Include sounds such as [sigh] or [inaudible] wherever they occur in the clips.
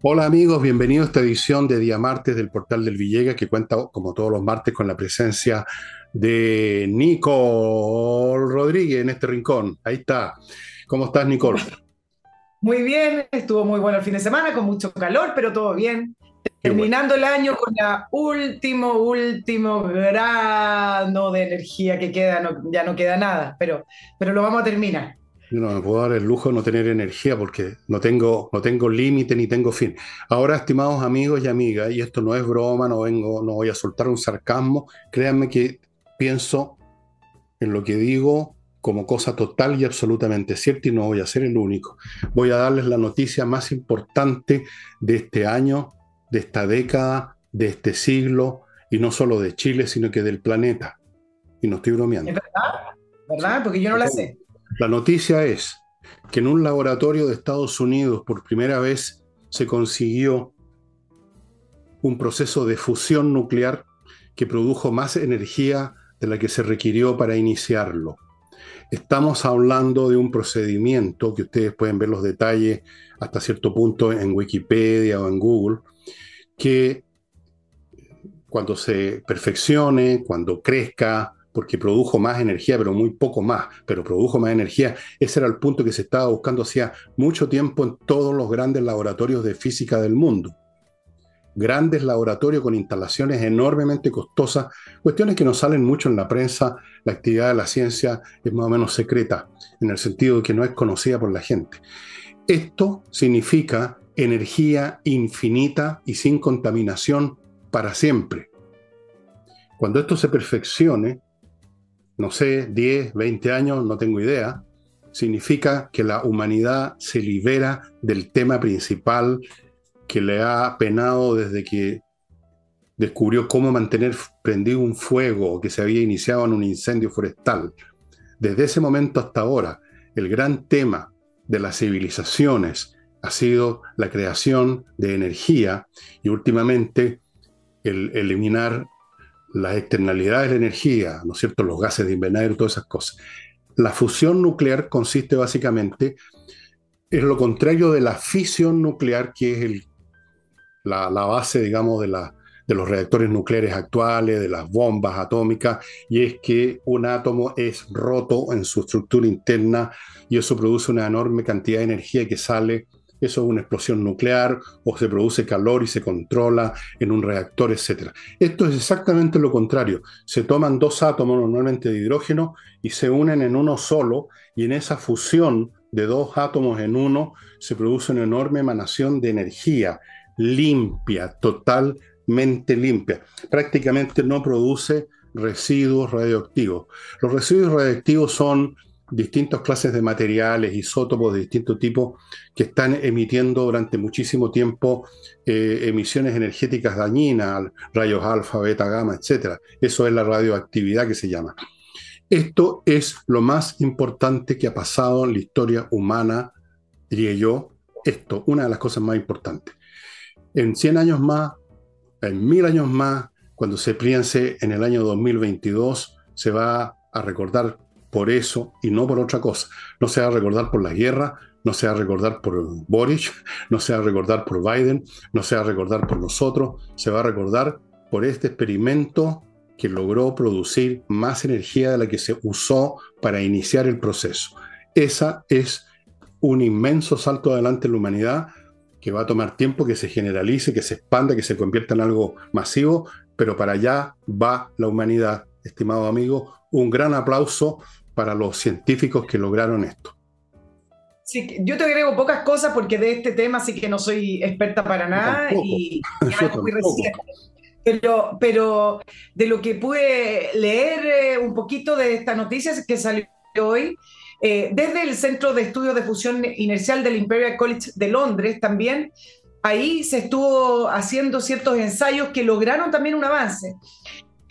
Hola amigos, bienvenidos a esta edición de Día Martes del Portal del Villega que cuenta como todos los martes con la presencia de Nicole Rodríguez en este rincón. Ahí está. ¿Cómo estás Nicole? Muy bien, estuvo muy bueno el fin de semana con mucho calor, pero todo bien. Terminando el año con la último, último grano de energía que queda, ya no queda nada, pero, pero lo vamos a terminar. No me puedo dar el lujo de no tener energía porque no tengo, no tengo límite ni tengo fin. Ahora, estimados amigos y amigas, y esto no es broma, no vengo, no voy a soltar un sarcasmo, créanme que pienso en lo que digo como cosa total y absolutamente cierta y no voy a ser el único. Voy a darles la noticia más importante de este año, de esta década, de este siglo, y no solo de Chile, sino que del planeta. Y no estoy bromeando. ¿Es verdad? ¿Verdad? Porque yo no la sé. La noticia es que en un laboratorio de Estados Unidos por primera vez se consiguió un proceso de fusión nuclear que produjo más energía de la que se requirió para iniciarlo. Estamos hablando de un procedimiento que ustedes pueden ver los detalles hasta cierto punto en Wikipedia o en Google, que cuando se perfeccione, cuando crezca, porque produjo más energía, pero muy poco más, pero produjo más energía. Ese era el punto que se estaba buscando hacía mucho tiempo en todos los grandes laboratorios de física del mundo. Grandes laboratorios con instalaciones enormemente costosas, cuestiones que no salen mucho en la prensa. La actividad de la ciencia es más o menos secreta, en el sentido de que no es conocida por la gente. Esto significa energía infinita y sin contaminación para siempre. Cuando esto se perfeccione, no sé, 10, 20 años, no tengo idea, significa que la humanidad se libera del tema principal que le ha penado desde que descubrió cómo mantener prendido un fuego que se había iniciado en un incendio forestal. Desde ese momento hasta ahora, el gran tema de las civilizaciones ha sido la creación de energía y últimamente el eliminar las externalidades de la energía, ¿no es cierto?, los gases de invernadero, todas esas cosas. La fusión nuclear consiste básicamente en lo contrario de la fisión nuclear, que es el, la, base, digamos, de, la, de los reactores nucleares actuales, de las bombas atómicas, y es que un átomo es roto en su estructura interna y eso produce una enorme cantidad de energía que sale eso es una explosión nuclear o se produce calor y se controla en un reactor, etc. Esto es exactamente lo contrario. Se toman dos átomos normalmente de hidrógeno y se unen en uno solo y en esa fusión de dos átomos en uno se produce una enorme emanación de energía limpia, totalmente limpia. Prácticamente no produce residuos radioactivos. Los residuos radioactivos son distintas clases de materiales, isótopos de distintos tipos que están emitiendo durante muchísimo tiempo eh, emisiones energéticas dañinas, rayos alfa, beta, gamma, etc. Eso es la radioactividad que se llama. Esto es lo más importante que ha pasado en la historia humana, diría yo, esto, una de las cosas más importantes. En 100 años más, en mil años más, cuando se piense en el año 2022, se va a recordar por eso y no por otra cosa. No se va a recordar por la guerra, no se va a recordar por Boris, [laughs] no se va a recordar por Biden, no se va a recordar por nosotros, se va a recordar por este experimento que logró producir más energía de la que se usó para iniciar el proceso. Esa es un inmenso salto adelante en la humanidad que va a tomar tiempo que se generalice, que se expanda, que se convierta en algo masivo, pero para allá va la humanidad, estimado amigo. Un gran aplauso para los científicos que lograron esto. Sí, yo te agrego pocas cosas porque de este tema sí que no soy experta para nada y, [laughs] muy reciente. Pero, pero de lo que pude leer eh, un poquito de esta noticia que salió hoy, eh, desde el Centro de Estudios de Fusión Inercial del Imperial College de Londres también, ahí se estuvo haciendo ciertos ensayos que lograron también un avance.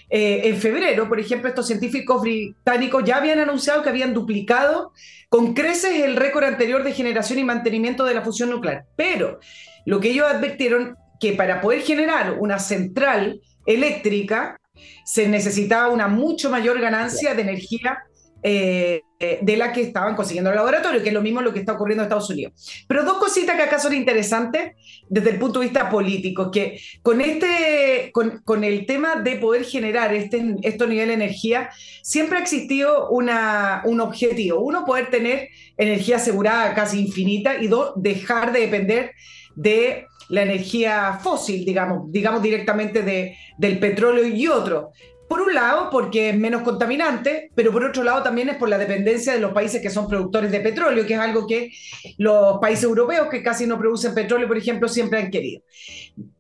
Eh, en febrero, por ejemplo, estos científicos británicos ya habían anunciado que habían duplicado con creces el récord anterior de generación y mantenimiento de la fusión nuclear. Pero lo que ellos advirtieron que para poder generar una central eléctrica se necesitaba una mucho mayor ganancia de energía eh, de la que estaban consiguiendo el laboratorio, que es lo mismo lo que está ocurriendo en Estados Unidos. Pero dos cositas que acá son interesantes desde el punto de vista político, que con, este, con, el tema de poder generar este, niveles de energía, siempre ha existido una, un objetivo. Uno, poder tener energía asegurada casi infinita y dos, dejar de depender de la energía fósil, digamos, digamos directamente de, del petróleo y otro. Por un lado, porque es menos contaminante, pero por otro lado también es por la dependencia de los países que son productores de petróleo, que es algo que los países europeos que casi no producen petróleo, por ejemplo, siempre han querido.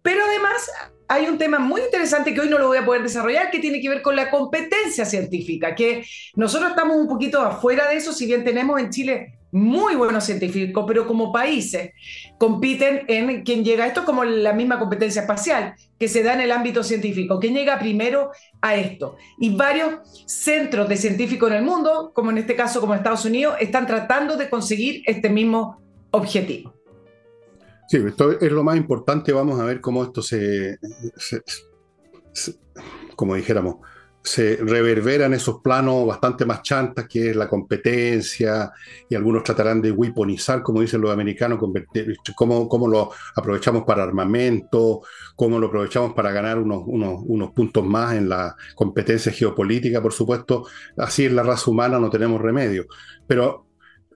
Pero además hay un tema muy interesante que hoy no lo voy a poder desarrollar, que tiene que ver con la competencia científica, que nosotros estamos un poquito afuera de eso, si bien tenemos en Chile muy buenos científicos, pero como países compiten en quien llega. Esto es como la misma competencia espacial que se da en el ámbito científico. ¿Quién llega primero a esto? Y varios centros de científicos en el mundo, como en este caso como Estados Unidos, están tratando de conseguir este mismo objetivo. Sí, esto es lo más importante. Vamos a ver cómo esto se como dijéramos, se reverberan esos planos bastante más chantas, que es la competencia, y algunos tratarán de weaponizar, como dicen los americanos, cómo, cómo lo aprovechamos para armamento, cómo lo aprovechamos para ganar unos, unos, unos puntos más en la competencia geopolítica, por supuesto. Así es la raza humana, no tenemos remedio. Pero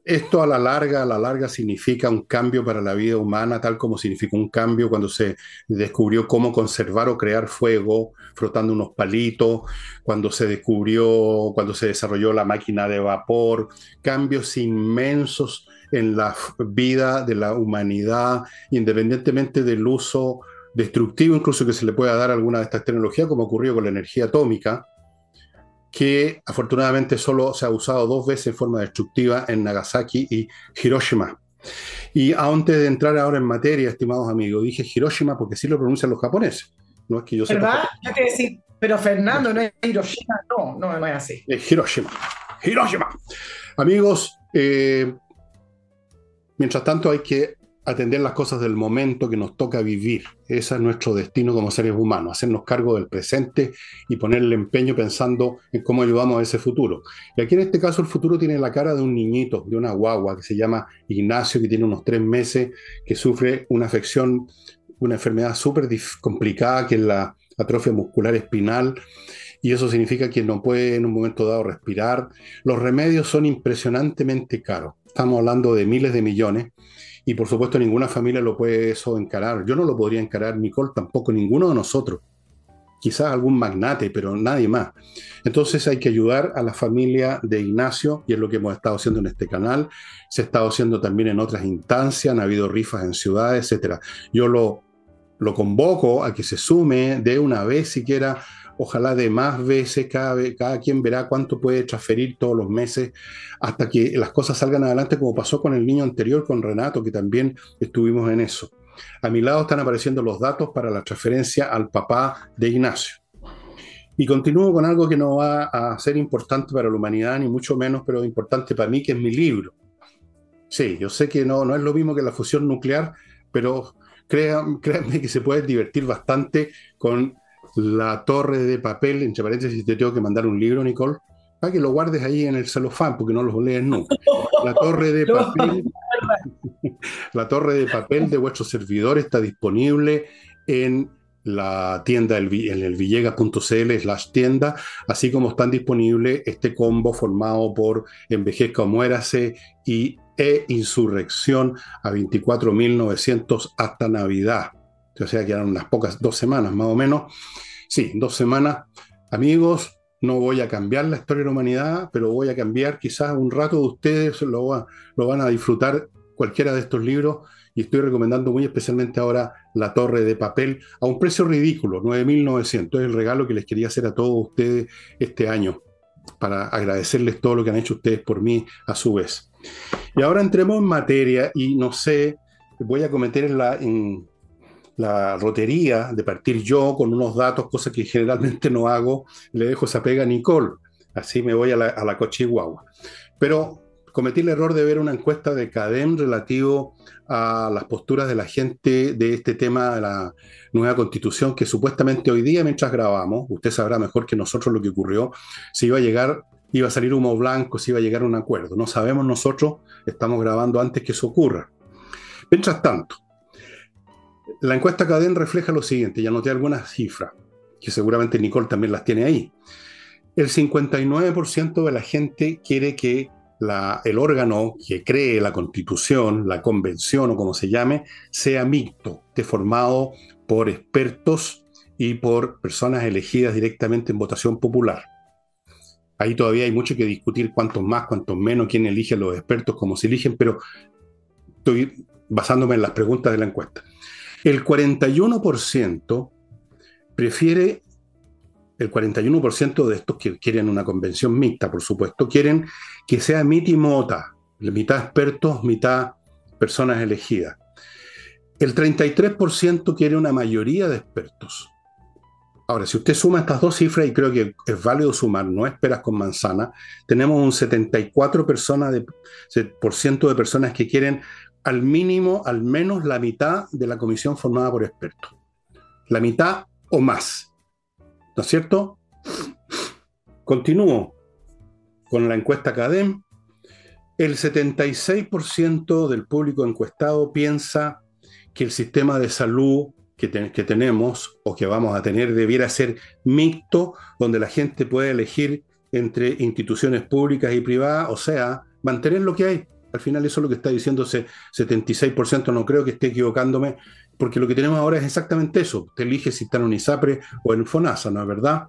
esto a la larga, a la larga significa un cambio para la vida humana, tal como significó un cambio cuando se descubrió cómo conservar o crear fuego frotando unos palitos, cuando se descubrió, cuando se desarrolló la máquina de vapor, cambios inmensos en la vida de la humanidad, independientemente del uso destructivo incluso que se le pueda dar alguna de estas tecnologías, como ocurrió con la energía atómica, que afortunadamente solo se ha usado dos veces en forma destructiva en Nagasaki y Hiroshima. Y antes de entrar ahora en materia, estimados amigos, dije Hiroshima porque sí lo pronuncian los japoneses. No es que yo ¿Verdad? Yo te decir, pero Fernando, no es Hiroshima, no, no, no es así. Es Hiroshima. Hiroshima. Amigos, eh, mientras tanto hay que atender las cosas del momento que nos toca vivir. Ese es nuestro destino como seres humanos, hacernos cargo del presente y ponerle empeño pensando en cómo ayudamos a ese futuro. Y aquí en este caso el futuro tiene la cara de un niñito, de una guagua que se llama Ignacio, que tiene unos tres meses, que sufre una afección, una enfermedad súper complicada que es la atrofia muscular espinal. Y eso significa que no puede en un momento dado respirar. Los remedios son impresionantemente caros. Estamos hablando de miles de millones y por supuesto ninguna familia lo puede eso encarar. Yo no lo podría encarar, Nicole tampoco, ninguno de nosotros. Quizás algún magnate, pero nadie más. Entonces hay que ayudar a la familia de Ignacio y es lo que hemos estado haciendo en este canal. Se ha estado haciendo también en otras instancias, han habido rifas en ciudades, etc. Yo lo, lo convoco a que se sume de una vez siquiera ojalá de más veces, cada, cada quien verá cuánto puede transferir todos los meses hasta que las cosas salgan adelante, como pasó con el niño anterior, con Renato, que también estuvimos en eso. A mi lado están apareciendo los datos para la transferencia al papá de Ignacio. Y continúo con algo que no va a ser importante para la humanidad, ni mucho menos, pero importante para mí, que es mi libro. Sí, yo sé que no, no es lo mismo que la fusión nuclear, pero créanme, créanme que se puede divertir bastante con la torre de papel, entre paréntesis, te tengo que mandar un libro, Nicole, para que lo guardes ahí en el celofán, porque no lo lees nunca. La torre de [laughs] papel, [laughs] la torre de papel de vuestro servidor está disponible en la tienda, en el villegas.cl slash tienda, así como están disponibles este combo formado por Envejezca o Muérase y E Insurrección a 24.900 hasta Navidad o sea, quedaron unas pocas, dos semanas más o menos. Sí, dos semanas. Amigos, no voy a cambiar la historia de la humanidad, pero voy a cambiar quizás un rato de ustedes, lo, lo van a disfrutar cualquiera de estos libros y estoy recomendando muy especialmente ahora La Torre de Papel a un precio ridículo, 9.900. Es el regalo que les quería hacer a todos ustedes este año para agradecerles todo lo que han hecho ustedes por mí a su vez. Y ahora entremos en materia y no sé, voy a cometer la, la rotería de partir yo con unos datos, cosa que generalmente no hago, le dejo esa pega a Nicole, así me voy a la, a la cochiguagua. Pero cometí el error de ver una encuesta de CADEM relativo a las posturas de la gente de este tema de la nueva constitución, que supuestamente hoy día, mientras grabamos, usted sabrá mejor que nosotros lo que ocurrió, se iba a llegar iba a salir humo blanco, si iba a llegar a un acuerdo. No sabemos nosotros, estamos grabando antes que eso ocurra. Mientras tanto, la encuesta Cadén refleja lo siguiente, ya noté algunas cifras, que seguramente Nicole también las tiene ahí. El 59% de la gente quiere que el órgano que cree la constitución, la convención o como se llame, sea mixto, esté formado por expertos y por personas elegidas directamente en votación popular. Ahí todavía hay mucho que discutir, cuántos más, cuántos menos, quién elige a los expertos, cómo se eligen, pero estoy basándome en las preguntas de la encuesta. El 41% prefiere, el 41% de estos que quieren una convención mixta, por supuesto, quieren que sea miti mota, mitad expertos, mitad personas elegidas. El 33% quiere una mayoría de expertos. Ahora, si usted suma estas dos cifras, y creo que es válido sumar, no esperas con manzana, tenemos un 74% personas de, de personas que quieren al mínimo, al menos la mitad de la comisión formada por expertos. La mitad o más. ¿No es cierto? Continúo con la encuesta CADEM. El 76% del público encuestado piensa que el sistema de salud que, que, tenemos o que vamos a tener debiera ser mixto, donde la gente puede elegir entre instituciones públicas y privadas, o sea, mantener lo que hay. Al final eso es lo que está diciendo ese 76%, no creo que esté equivocándome, porque lo que tenemos ahora es exactamente eso. Te eliges si está en ISAPRE o en FONASA, ¿no es verdad?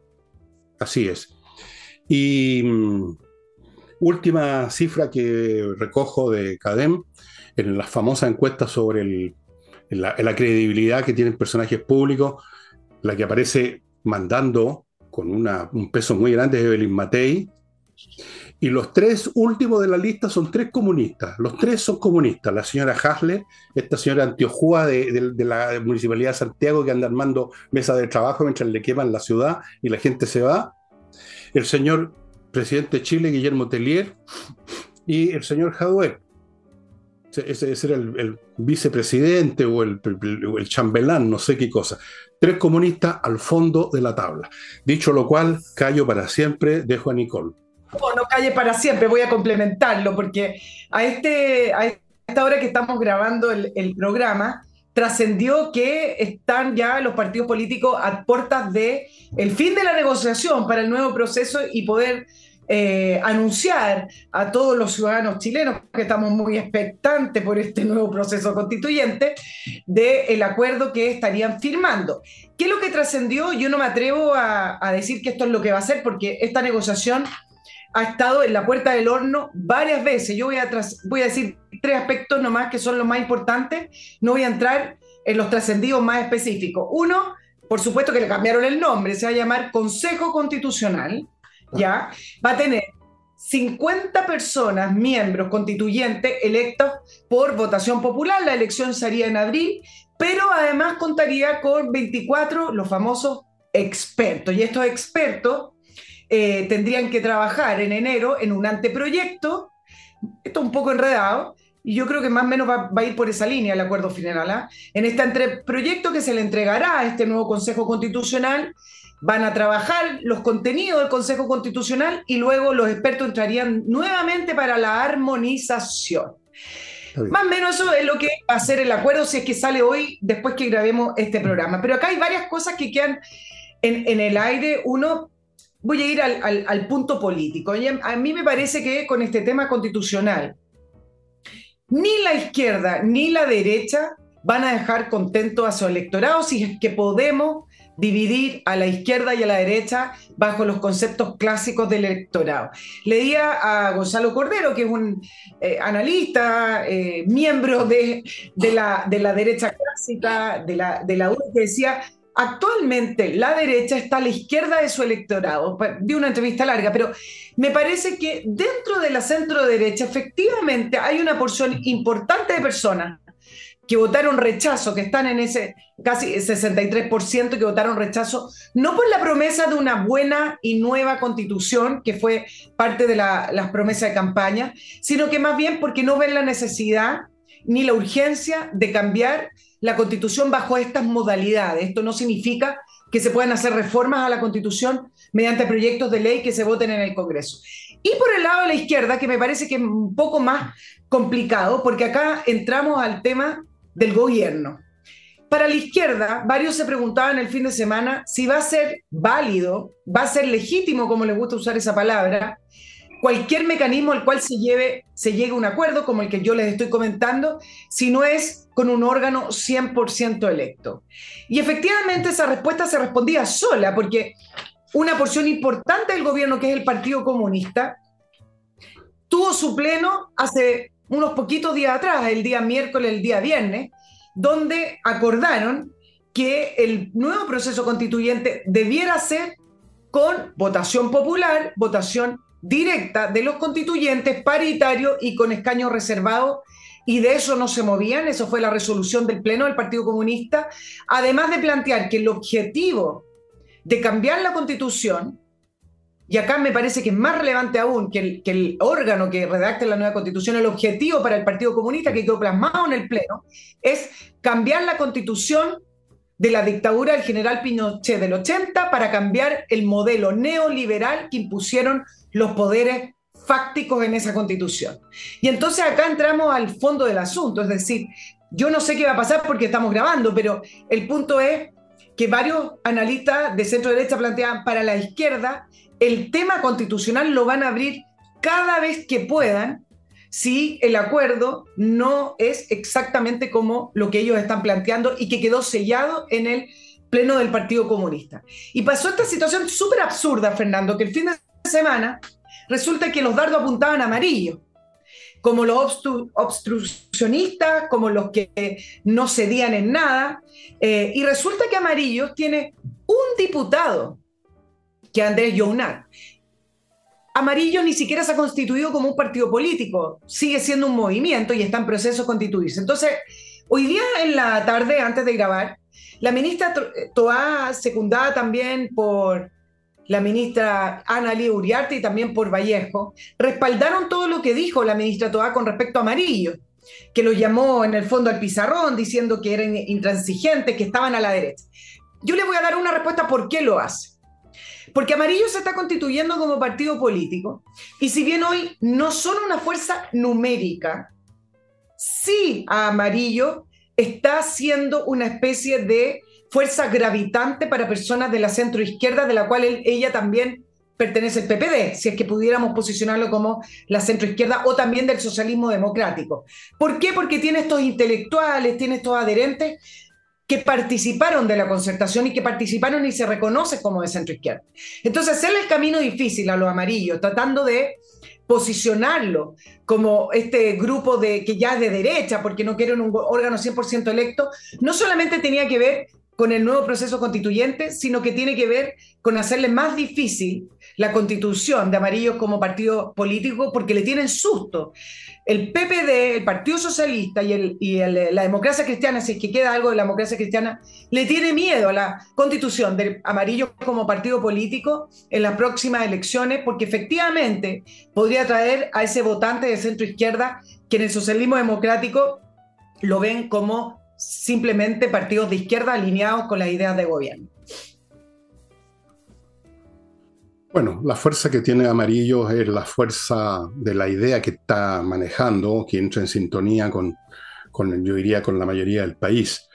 Así es. Y mm, última cifra que recojo de CADEM, en las famosas encuestas sobre la, credibilidad que tienen personajes públicos, la que aparece mandando con un peso muy grande es Evelyn Matei, y los tres últimos de la lista son tres comunistas. Los tres son comunistas. La señora Hasler, esta señora Antiojúa de, la Municipalidad de Santiago que anda armando mesas de trabajo mientras le queman la ciudad y la gente se va. El señor presidente de Chile, Guillermo Tellier, y el señor Jadue. Ese, era el, vicepresidente o el, el chambelán, no sé qué cosa. Tres comunistas al fondo de la tabla. Dicho lo cual, callo para siempre, dejo a Nicole no calle para siempre, voy a complementarlo, porque a, este, a esta hora que estamos grabando el, programa, trascendió que están ya los partidos políticos a puertas de el fin de la negociación para el nuevo proceso y poder eh, anunciar a todos los ciudadanos chilenos que estamos muy expectantes por este nuevo proceso constituyente del el acuerdo que estarían firmando. ¿Qué es lo que trascendió? Yo no me atrevo a, a decir que esto es lo que va a ser porque esta negociación ha estado en la puerta del horno varias veces. Yo voy a, voy a decir tres aspectos nomás que son los más importantes. No voy a entrar en los trascendidos más específicos. Uno, por supuesto que le cambiaron el nombre, se va a llamar Consejo Constitucional, ¿ya? Va a tener 50 personas, miembros constituyentes electos por votación popular. La elección sería en abril, pero además contaría con 24, los famosos expertos. Y estos expertos eh, tendrían que trabajar en enero en un anteproyecto, esto un poco enredado, y yo creo que más o menos va, a ir por esa línea el acuerdo final. ¿ah? En este anteproyecto que se le entregará a este nuevo Consejo Constitucional, van a trabajar los contenidos del Consejo Constitucional y luego los expertos entrarían nuevamente para la armonización. Más o menos eso es lo que va a ser el acuerdo si es que sale hoy después que grabemos este programa. Pero acá hay varias cosas que quedan en, en el aire. Uno, voy a ir al, punto político. A mí me parece que con este tema constitucional, ni la izquierda ni la derecha van a dejar contento a su electorado si es que podemos dividir a la izquierda y a la derecha bajo los conceptos clásicos del electorado. Leía a Gonzalo Cordero, que es un eh, analista, eh, miembro de, la, de, la, derecha clásica, de la, de la que decía, Actualmente la derecha está a la izquierda de su electorado. Vi una entrevista larga, pero me parece que dentro de la centro derecha efectivamente hay una porción importante de personas que votaron rechazo, que están en ese casi 63% que votaron rechazo, no por la promesa de una buena y nueva constitución, que fue parte de las promesas de campaña, sino que más bien porque no ven la necesidad ni la urgencia de cambiar la constitución bajo estas modalidades. Esto no significa que se puedan hacer reformas a la constitución mediante proyectos de ley que se voten en el Congreso. Y por el lado de la izquierda, que me parece que es un poco más complicado, porque acá entramos al tema del gobierno. Para la izquierda, varios se preguntaban el fin de semana si va a ser válido, va a ser legítimo, como les gusta usar esa palabra, cualquier mecanismo al cual se, lleve, se llegue a un acuerdo, como el que yo les estoy comentando, si no es con un órgano 100% electo. Y efectivamente esa respuesta se respondía sola, porque una porción importante del gobierno, que es el Partido Comunista, tuvo su pleno hace unos poquitos días atrás, el día miércoles, el día viernes, donde acordaron que el nuevo proceso constituyente debiera ser con votación popular, votación directa de los constituyentes, paritario y con escaños reservados, y de eso no se movían, eso fue la resolución del Pleno del Partido Comunista, además de plantear que el objetivo de cambiar la constitución, y acá me parece que es más relevante aún que el, órgano que redacte la nueva constitución, el objetivo para el Partido Comunista que quedó plasmado en el Pleno, es cambiar la constitución de la dictadura del general Pinochet del 80 para cambiar el modelo neoliberal que impusieron los poderes fácticos en esa constitución. Y entonces acá entramos al fondo del asunto, es decir, yo no sé qué va a pasar porque estamos grabando, pero el punto es que varios analistas de centro derecha plantean para la izquierda el tema constitucional lo van a abrir cada vez que puedan si el acuerdo no es exactamente como lo que ellos están planteando y que quedó sellado en el pleno del Partido Comunista. Y pasó esta situación súper absurda, Fernando, que el fin de semana, resulta que los dardos apuntaban amarillo, como los obstruccionistas, como los que no cedían en nada, eh, y resulta que Amarillo tiene un diputado, que Andrés Younar. Amarillo ni siquiera se ha constituido como un partido político, sigue siendo un movimiento y está en proceso de constituirse. Entonces, hoy día en la tarde, antes de grabar, la ministra Toá, secundada también por la ministra Ana Lía Uriarte y también por Vallejo, respaldaron todo lo que dijo la ministra Toá con respecto a Amarillo, que lo llamó en el fondo al pizarrón diciendo que eran intransigentes, que estaban a la derecha. Yo le voy a dar una respuesta por qué lo hace. Porque Amarillo se está constituyendo como partido político y si bien hoy no son una fuerza numérica, sí a Amarillo está siendo una especie de fuerza gravitante para personas de la centro izquierda, de la cual ella también pertenece el PPD, si es que pudiéramos posicionarlo como la centro izquierda o también del socialismo democrático. ¿Por qué? Porque tiene estos intelectuales, tiene estos adherentes que participaron de la concertación y que participaron y se reconoce como de centro izquierda. Entonces, hacerle el camino difícil a los amarillos, tratando de posicionarlo como este grupo de, que ya es de derecha, porque no quieren un órgano 100% electo, no solamente tenía que ver con el nuevo proceso constituyente, sino que tiene que ver con hacerle más difícil la constitución de Amarillo como partido político porque le tienen susto. El PPD, el Partido Socialista y, y la democracia cristiana, si es que queda algo de la democracia cristiana, le tiene miedo a la constitución de Amarillo como partido político en las próximas elecciones porque efectivamente podría traer a ese votante de centro izquierda que en el socialismo democrático lo ven como simplemente partidos de izquierda alineados con las ideas de gobierno. Bueno, la fuerza que tiene Amarillo es la fuerza de la idea que está manejando, que entra en sintonía con, con, yo diría, con la mayoría del país.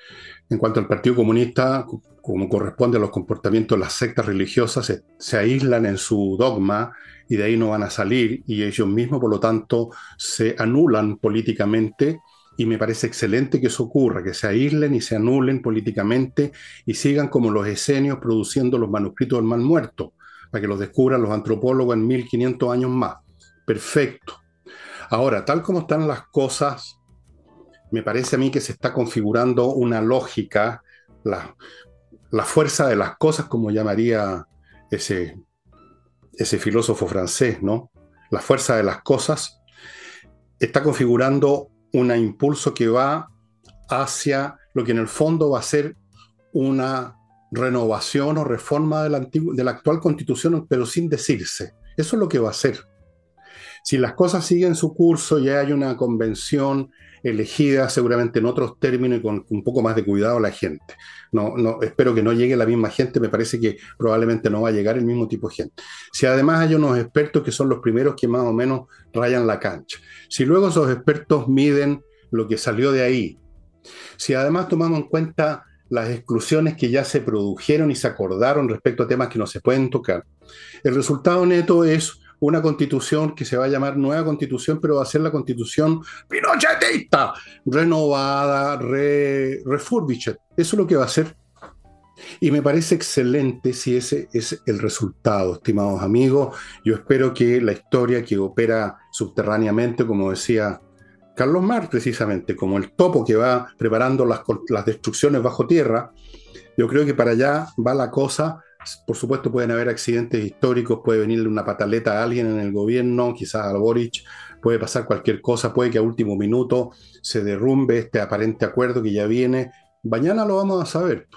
En cuanto al Partido Comunista, como corresponde a los comportamientos de las sectas religiosas, se, se, aíslan en su dogma y de ahí no van a salir y ellos mismos, por lo tanto, se anulan políticamente y me parece excelente que eso ocurra, que se aíslen y se anulen políticamente y sigan como los esenios produciendo los manuscritos del mal muerto, para que los descubran los antropólogos en 1500 años más. Perfecto. Ahora, tal como están las cosas, me parece a mí que se está configurando una lógica, la, la fuerza de las cosas, como llamaría ese, ese filósofo francés, ¿no? La fuerza de las cosas está configurando un impulso que va hacia lo que en el fondo va a ser una renovación o reforma de la, de la actual constitución, pero sin decirse. Eso es lo que va a ser. Si las cosas siguen su curso, ya hay una convención elegida seguramente en otros términos y con un poco más de cuidado la gente. No, no, espero que no llegue la misma gente, me parece que probablemente no va a llegar el mismo tipo de gente. Si además hay unos expertos que son los primeros que más o menos rayan la cancha, si luego esos expertos miden lo que salió de ahí, si además tomamos en cuenta las exclusiones que ya se produjeron y se acordaron respecto a temas que no se pueden tocar, el resultado neto es una constitución que se va a llamar nueva constitución, pero va a ser la constitución pinochetista, renovada, re, refurbished. Eso es lo que va a ser. Y me parece excelente si ese es el resultado, estimados amigos. Yo espero que la historia que opera subterráneamente, como decía Carlos Marx precisamente, como el topo que va preparando las, las destrucciones bajo tierra, yo creo que para allá va la cosa por supuesto, pueden haber accidentes históricos, puede venirle una pataleta a alguien en el gobierno, quizás a Boric, puede pasar cualquier cosa, puede que a último minuto se derrumbe este aparente acuerdo que ya viene. Mañana lo vamos a saber.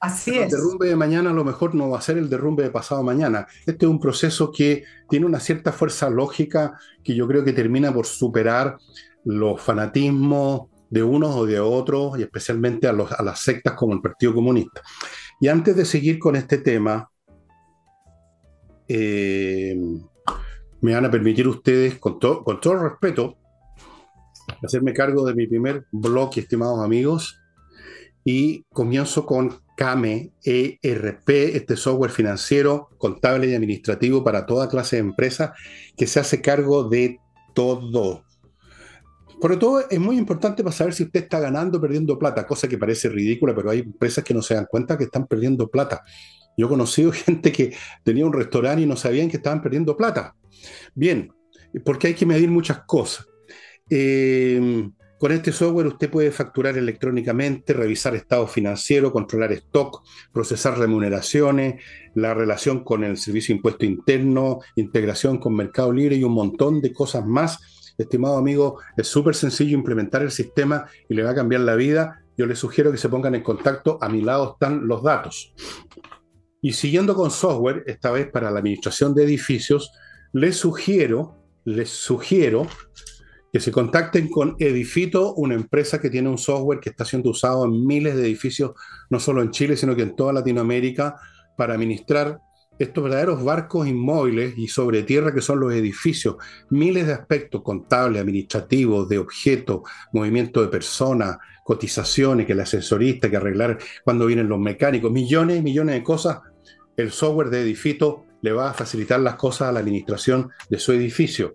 Así es. El derrumbe de mañana a lo mejor no va a ser el derrumbe de pasado mañana. Este es un proceso que tiene una cierta fuerza lógica que yo creo que termina por superar los fanatismos de unos o de otros y especialmente a, los, a las sectas como el Partido Comunista. Y antes de seguir con este tema, eh, me van a permitir ustedes, con, con todo respeto, hacerme cargo de mi primer blog, estimados amigos, y comienzo con CAME ERP, este software financiero, contable y administrativo para toda clase de empresas que se hace cargo de todo. Sobre todo es muy importante para saber si usted está ganando o perdiendo plata, cosa que parece ridícula, pero hay empresas que no se dan cuenta que están perdiendo plata. Yo he conocido [laughs] gente que tenía un restaurante y no sabían que estaban perdiendo plata. Bien, porque hay que medir muchas cosas. Eh, con este software usted puede facturar electrónicamente, revisar estado financiero, controlar stock, procesar remuneraciones, la relación con el servicio de impuesto interno, integración con Mercado Libre y un montón de cosas más estimado amigo, es súper sencillo implementar el sistema y le va a cambiar la vida. Yo les sugiero que se pongan en contacto. A mi lado están los datos. Y siguiendo con software, esta vez para la administración de edificios, les sugiero, les sugiero que se contacten con Edifito, una empresa que tiene un software que está siendo usado en miles de edificios, no solo en Chile, sino que en toda Latinoamérica, para administrar estos verdaderos barcos inmóviles y sobre tierra que son los edificios, miles de aspectos contables, administrativos, de objetos, movimiento de personas, cotizaciones, que el ascensorista, que arreglar cuando vienen los mecánicos, millones y millones de cosas, el software de edificio le va a facilitar las cosas a la administración de su edificio.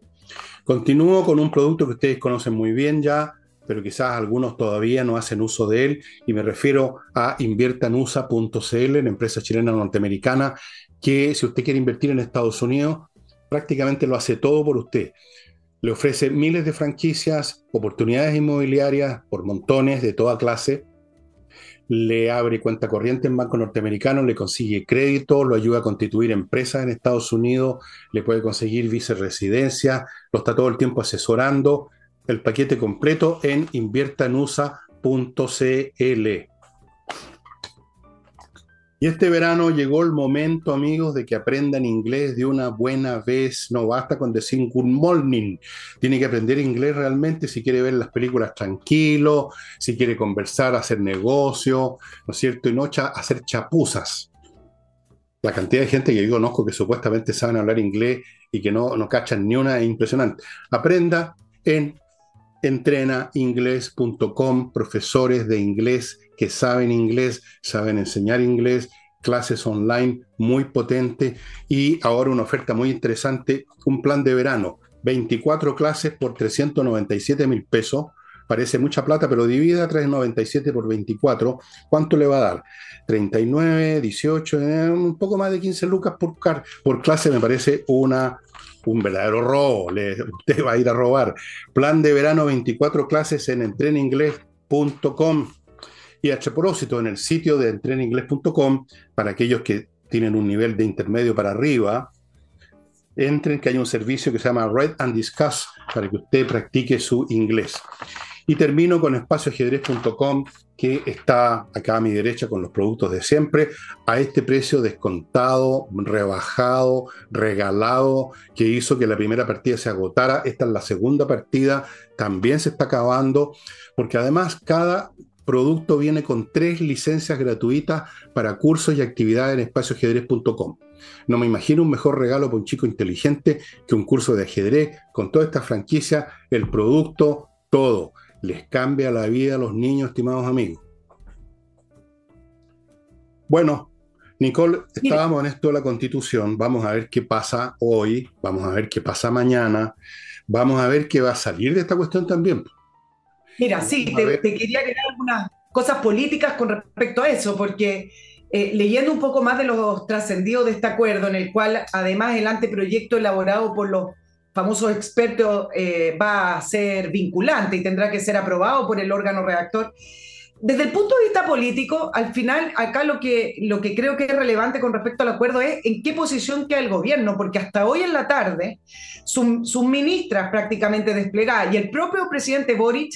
Continúo con un producto que ustedes conocen muy bien ya, pero quizás algunos todavía no hacen uso de él, y me refiero a inviertanusa.cl, la empresa chilena norteamericana que si usted quiere invertir en Estados Unidos, prácticamente lo hace todo por usted. Le ofrece miles de franquicias, oportunidades inmobiliarias por montones de toda clase. Le abre cuenta corriente en banco norteamericano, le consigue crédito, lo ayuda a constituir empresas en Estados Unidos, le puede conseguir viceresidencia, lo está todo el tiempo asesorando. El paquete completo en inviertanusa.cl. Y este verano llegó el momento, amigos, de que aprendan inglés de una buena vez. No basta con decir good morning. Tiene que aprender inglés realmente si quiere ver las películas tranquilo, si quiere conversar, hacer negocio, ¿no es cierto? Y no hacer chapuzas. La cantidad de gente que yo conozco que supuestamente saben hablar inglés y que no, no cachan ni una es impresionante. Aprenda en entrenainglés.com, profesores de inglés que saben inglés, saben enseñar inglés, clases online muy potente y ahora una oferta muy interesante, un plan de verano, 24 clases por 397 mil pesos. Parece mucha plata, pero divida 397 por 24. ¿Cuánto le va a dar? 39, 18, eh, un poco más de 15 lucas por, por clase. Me parece una un verdadero robo, le, [laughs] usted va a ir a robar. Plan de verano 24 clases en entreninglés.com. Y a propósito, en el sitio de entreninglés.com, para aquellos que tienen un nivel de intermedio para arriba, entren que hay un servicio que se llama Read and Discuss para que usted practique su inglés. Y termino con espacioajedrez.com, que está acá a mi derecha con los productos de siempre, a este precio descontado, rebajado, regalado, que hizo que la primera partida se agotara. Esta es la segunda partida, también se está acabando, porque además cada producto viene con tres licencias gratuitas para cursos y actividades en espacioajedrez.com. No me imagino un mejor regalo para un chico inteligente que un curso de ajedrez con toda esta franquicia, el producto, todo. Les cambia la vida a los niños, estimados amigos. Bueno, Nicole, estábamos en esto de la constitución, vamos a ver qué pasa hoy, vamos a ver qué pasa mañana, vamos a ver qué va a salir de esta cuestión también. Mira, sí, te, quería agregar algunas cosas políticas con respecto a eso, porque eh, leyendo un poco más de los trascendidos de este acuerdo, en el cual además el anteproyecto elaborado por los famosos expertos eh, va a ser vinculante y tendrá que ser aprobado por el órgano redactor. Desde el punto de vista político, al final, acá lo que, lo que creo que es relevante con respecto al acuerdo es en qué posición queda el gobierno, porque hasta hoy en la tarde, sus ministras prácticamente desplegadas y el propio presidente Boric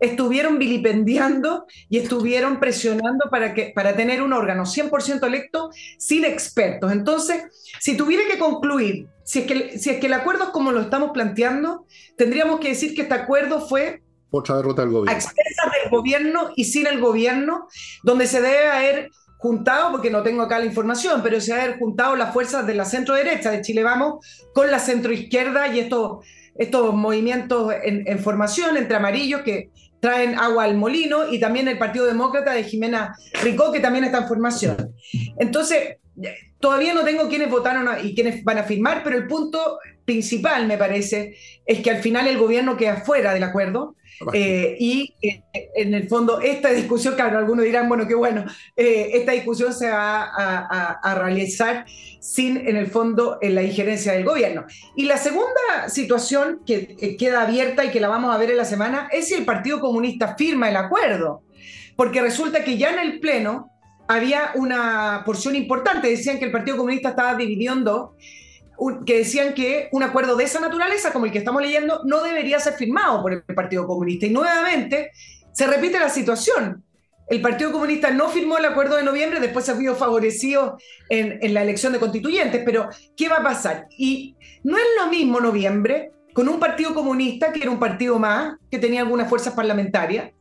estuvieron vilipendiando y estuvieron presionando para, que, para tener un órgano 100% electo sin expertos. Entonces, si tuviera que concluir, si es que, si es que el acuerdo es como lo estamos planteando, tendríamos que decir que este acuerdo fue otra derrota del gobierno. A expensas del gobierno y sin el gobierno, donde se debe haber juntado, porque no tengo acá la información, pero se debe haber juntado las fuerzas de la centro derecha de Chile Vamos con la centro izquierda y estos, estos movimientos en, en formación entre amarillos que traen agua al molino y también el Partido Demócrata de Jimena Ricó, que también está en formación. Entonces, todavía no tengo quiénes votaron y quiénes van a firmar, pero el punto principal, me parece, es que al final el gobierno queda fuera del acuerdo eh, y eh, en el fondo esta discusión, claro, algunos dirán, bueno, qué bueno, eh, esta discusión se va a, realizar sin, en el fondo, la injerencia del gobierno. Y la segunda situación que queda abierta y que la vamos a ver en la semana es si el Partido Comunista firma el acuerdo, porque resulta que ya en el Pleno había una porción importante, decían que el Partido Comunista estaba dividiendo que decían que un acuerdo de esa naturaleza, como el que estamos leyendo, no debería ser firmado por el Partido Comunista. Y nuevamente se repite la situación. El Partido Comunista no firmó el acuerdo de noviembre, después se vio favorecido en, en la elección de constituyentes, pero ¿qué va a pasar? Y no es lo mismo noviembre con un Partido Comunista, que era un partido más, que tenía algunas fuerzas parlamentarias,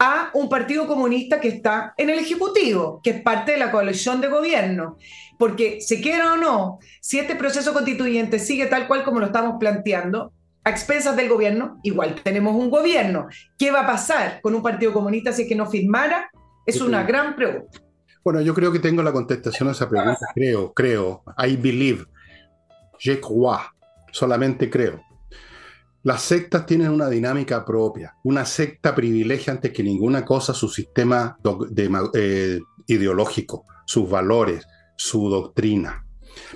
a un Partido Comunista que está en el Ejecutivo, que es parte de la coalición de gobierno porque se quiera o no, si este proceso constituyente sigue tal cual como lo estamos planteando, a expensas del gobierno, igual tenemos un gobierno. ¿Qué va a pasar con un partido comunista si es que no firmara? Es una gran pregunta. Bueno, yo creo que tengo la contestación a esa pregunta. Creo, creo. I believe. Je crois. Solamente creo. Las sectas tienen una dinámica propia. Una secta privilegia antes que ninguna cosa su sistema eh, ideológico, sus valores, su doctrina,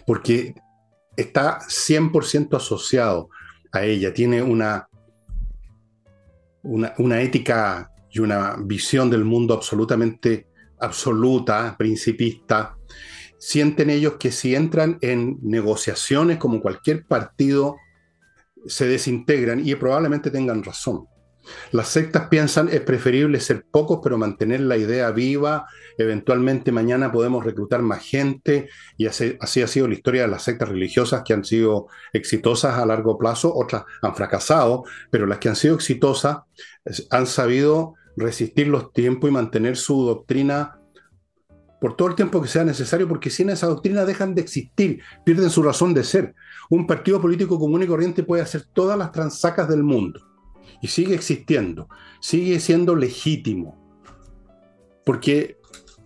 porque está 100% asociado a ella, tiene una, una, ética y una visión del mundo absolutamente absoluta, principista. Sienten ellos que si entran en negociaciones como cualquier partido, se desintegran y probablemente tengan razón. Las sectas piensan es preferible ser pocos pero mantener la idea viva, eventualmente mañana podemos reclutar más gente y así, ha sido la historia de las sectas religiosas que han sido exitosas a largo plazo, otras han fracasado, pero las que han sido exitosas han sabido resistir los tiempos y mantener su doctrina por todo el tiempo que sea necesario, porque sin esa doctrina dejan de existir, pierden su razón de ser. Un partido político común y corriente puede hacer todas las transacas del mundo y sigue existiendo, sigue siendo legítimo, porque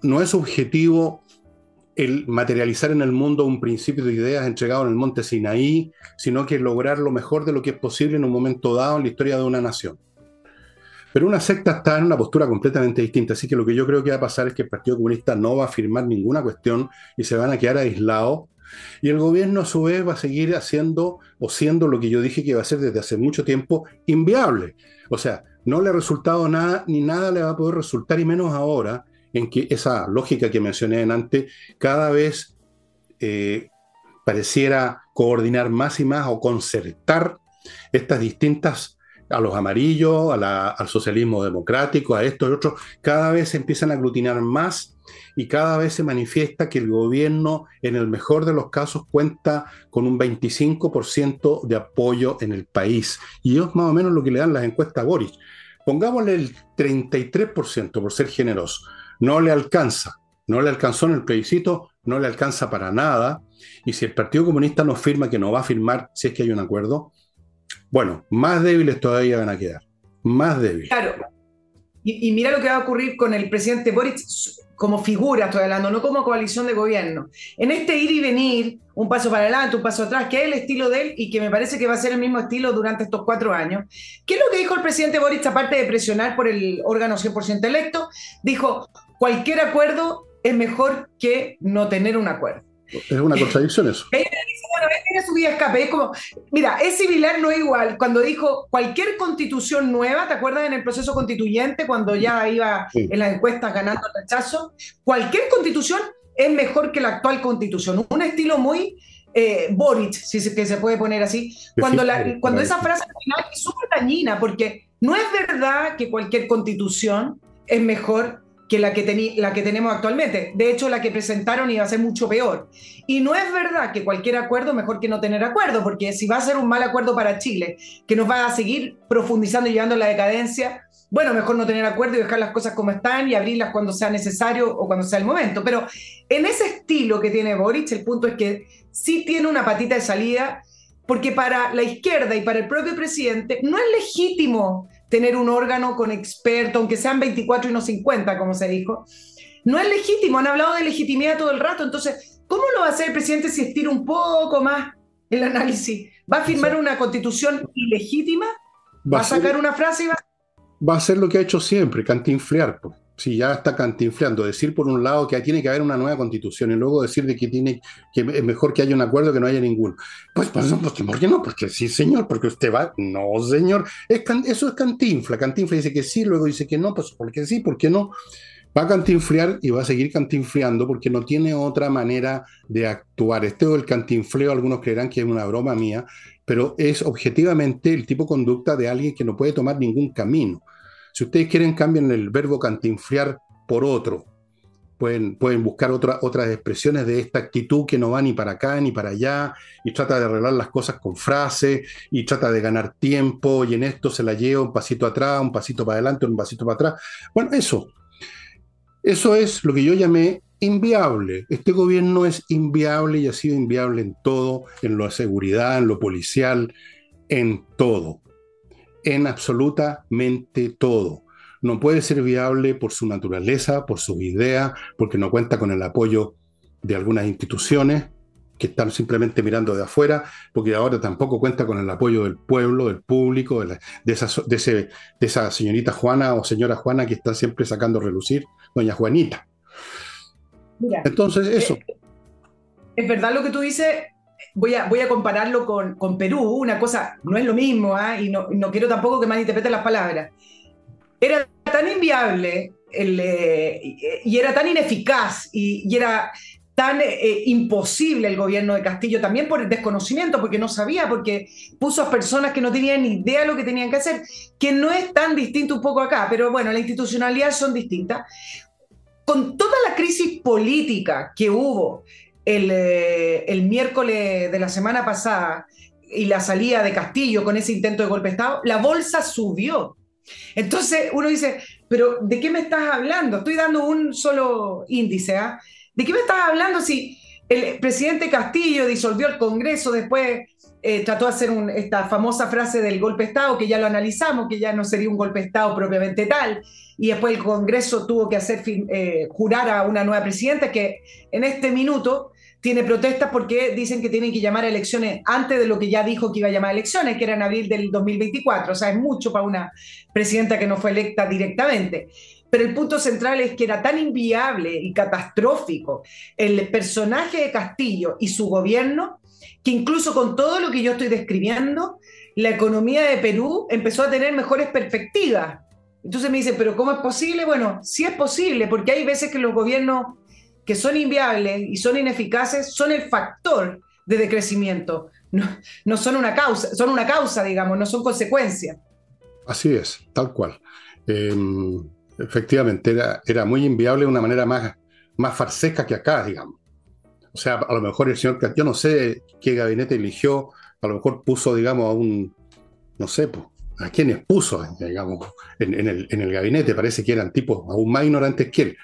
no es objetivo el materializar en el mundo un principio de ideas entregado en el monte Sinaí, sino que lograr lo mejor de lo que es posible en un momento dado en la historia de una nación. Pero una secta está en una postura completamente distinta, así que lo que yo creo que va a pasar es que el Partido Comunista no va a firmar ninguna cuestión y se van a quedar aislados y el gobierno a su vez va a seguir haciendo o siendo lo que yo dije que iba a ser desde hace mucho tiempo, inviable. O sea, no le ha resultado nada, ni nada le va a poder resultar, y menos ahora, en que esa lógica que mencioné antes cada vez eh, pareciera coordinar más y más o concertar estas distintas a los amarillos, al socialismo democrático, a esto y otro, cada vez se empiezan a aglutinar más y cada vez se manifiesta que el gobierno, en el mejor de los casos, cuenta con un 25% de apoyo en el país. Y es más o menos lo que le dan las encuestas a Boris. Pongámosle el 33% por ser generoso. No le alcanza. No le alcanzó en el plebiscito, no le alcanza para nada. Y si el Partido Comunista no firma que no va a firmar, si es que hay un acuerdo, bueno, más débiles todavía van a quedar. Más débiles. Claro. Y, mira lo que va a ocurrir con el presidente Boric como figura, estoy hablando, no como coalición de gobierno. En este ir y venir, un paso para adelante, un paso atrás, que es el estilo de él y que me parece que va a ser el mismo estilo durante estos cuatro años. ¿Qué es lo que dijo el presidente Boric, aparte de presionar por el órgano 100% electo? Dijo, cualquier acuerdo es mejor que no tener un acuerdo. Es una contradicción eso. [laughs] bueno, tiene su vía escape. Es como, mira, es similar, no igual. Cuando dijo cualquier constitución nueva, ¿te acuerdas en el proceso constituyente cuando ya iba en las encuestas ganando el rechazo? Cualquier constitución es mejor que la actual constitución. Un estilo muy eh, Boric, si se, que se puede poner así. Cuando, la, cuando esa frase final es súper dañina, porque no es verdad que cualquier constitución es mejor que la que, la que tenemos actualmente. De hecho, la que presentaron iba a ser mucho peor. Y no es verdad que cualquier acuerdo mejor que no tener acuerdo, porque si va a ser un mal acuerdo para Chile, que nos va a seguir profundizando y llevando la decadencia, bueno, mejor no tener acuerdo y dejar las cosas como están y abrirlas cuando sea necesario o cuando sea el momento. Pero en ese estilo que tiene Boric, el punto es que sí tiene una patita de salida, porque para la izquierda y para el propio presidente no es legítimo tener un órgano con expertos, aunque sean 24 y no 50, como se dijo. No es legítimo, han hablado de legitimidad todo el rato, entonces, ¿cómo lo va a hacer el presidente si estira un poco más el análisis? ¿Va a firmar una constitución ilegítima? ¿Va, a sacar una frase y va Va a hacer lo que ha hecho siempre, cantinflear. Pues si ya está cantinfleando, decir por un lado que tiene que haber una nueva constitución y luego decir de que tiene que es mejor que haya un acuerdo que no haya ninguno. Pues, pues, pues ¿por qué no? Porque sí, señor, porque usted va, no, señor, es eso es cantinfla, cantinfla dice que sí, luego dice que no, pues porque sí, ¿por qué no? Va a cantinflear y va a seguir cantinfleando porque no tiene otra manera de actuar. Este o el cantinfleo, algunos creerán que es una broma mía, pero es objetivamente el tipo de conducta de alguien que no puede tomar ningún camino. Si ustedes quieren, cambien el verbo cantinfriar por otro. Pueden, pueden buscar otras expresiones de esta actitud que no va ni para acá ni para allá y trata de arreglar las cosas con frases y trata de ganar tiempo y en esto se la lleva un pasito atrás, un pasito para adelante, un pasito para atrás. Bueno, eso. Eso es lo que yo llamé inviable. Este gobierno es inviable y ha sido inviable en todo, en la seguridad, en lo policial, en todo en absolutamente todo. No puede ser viable por su naturaleza, por sus ideas, porque no cuenta con el apoyo de algunas instituciones que están simplemente mirando de afuera, porque ahora tampoco cuenta con el apoyo del pueblo, del público, de, esa, de, esa señorita Juana o señora Juana que está siempre sacando a relucir, doña Juanita. Entonces, eso. Eh, es verdad lo que tú dices, voy a, voy a compararlo con, con, Perú, una cosa, no es lo mismo, ¿ah? y no, no, quiero tampoco que malinterpreten las palabras. Era tan inviable el, eh, y era tan ineficaz y, y era tan eh, imposible el gobierno de Castillo, también por el desconocimiento, porque no sabía, porque puso a personas que no tenían ni idea de lo que tenían que hacer, que no es tan distinto un poco acá, pero bueno, la institucionalidad son distintas. Con toda la crisis política que hubo eh, el, miércoles de la semana pasada y la salida de Castillo con ese intento de golpe de Estado, la bolsa subió. Entonces uno dice, pero ¿de qué me estás hablando? Estoy dando un solo índice. ¿ah? ¿De qué me estás hablando si el presidente Castillo disolvió el Congreso, después eh, trató de hacer esta famosa frase del golpe de Estado, que ya lo analizamos, que ya no sería un golpe de Estado propiamente tal, y después el Congreso tuvo que hacer eh, jurar a una nueva presidenta que en este minuto tiene protestas porque dicen que tienen que llamar a elecciones antes de lo que ya dijo que iba a llamar a elecciones, que era en abril del 2024. O sea, es mucho para una presidenta que no fue electa directamente. Pero el punto central es que era tan inviable y catastrófico el personaje de Castillo y su gobierno, que incluso con todo lo que yo estoy describiendo, la economía de Perú empezó a tener mejores perspectivas. Entonces me dicen, pero ¿cómo es posible? Bueno, sí es posible, porque hay veces que los gobiernos que son inviables y son ineficaces son el factor de decrecimiento, no, no son una causa, son una causa, digamos, no son consecuencia. Así es, tal cual. Em, efectivamente, era, era muy inviable de una manera más, más farsesca que acá, digamos. O sea, a lo mejor el señor, yo no sé qué gabinete eligió, a lo mejor puso, digamos, a un, no sé, a quiénes puso, digamos, en, el, en, el, gabinete, parece que eran tipos aún más ignorantes que él.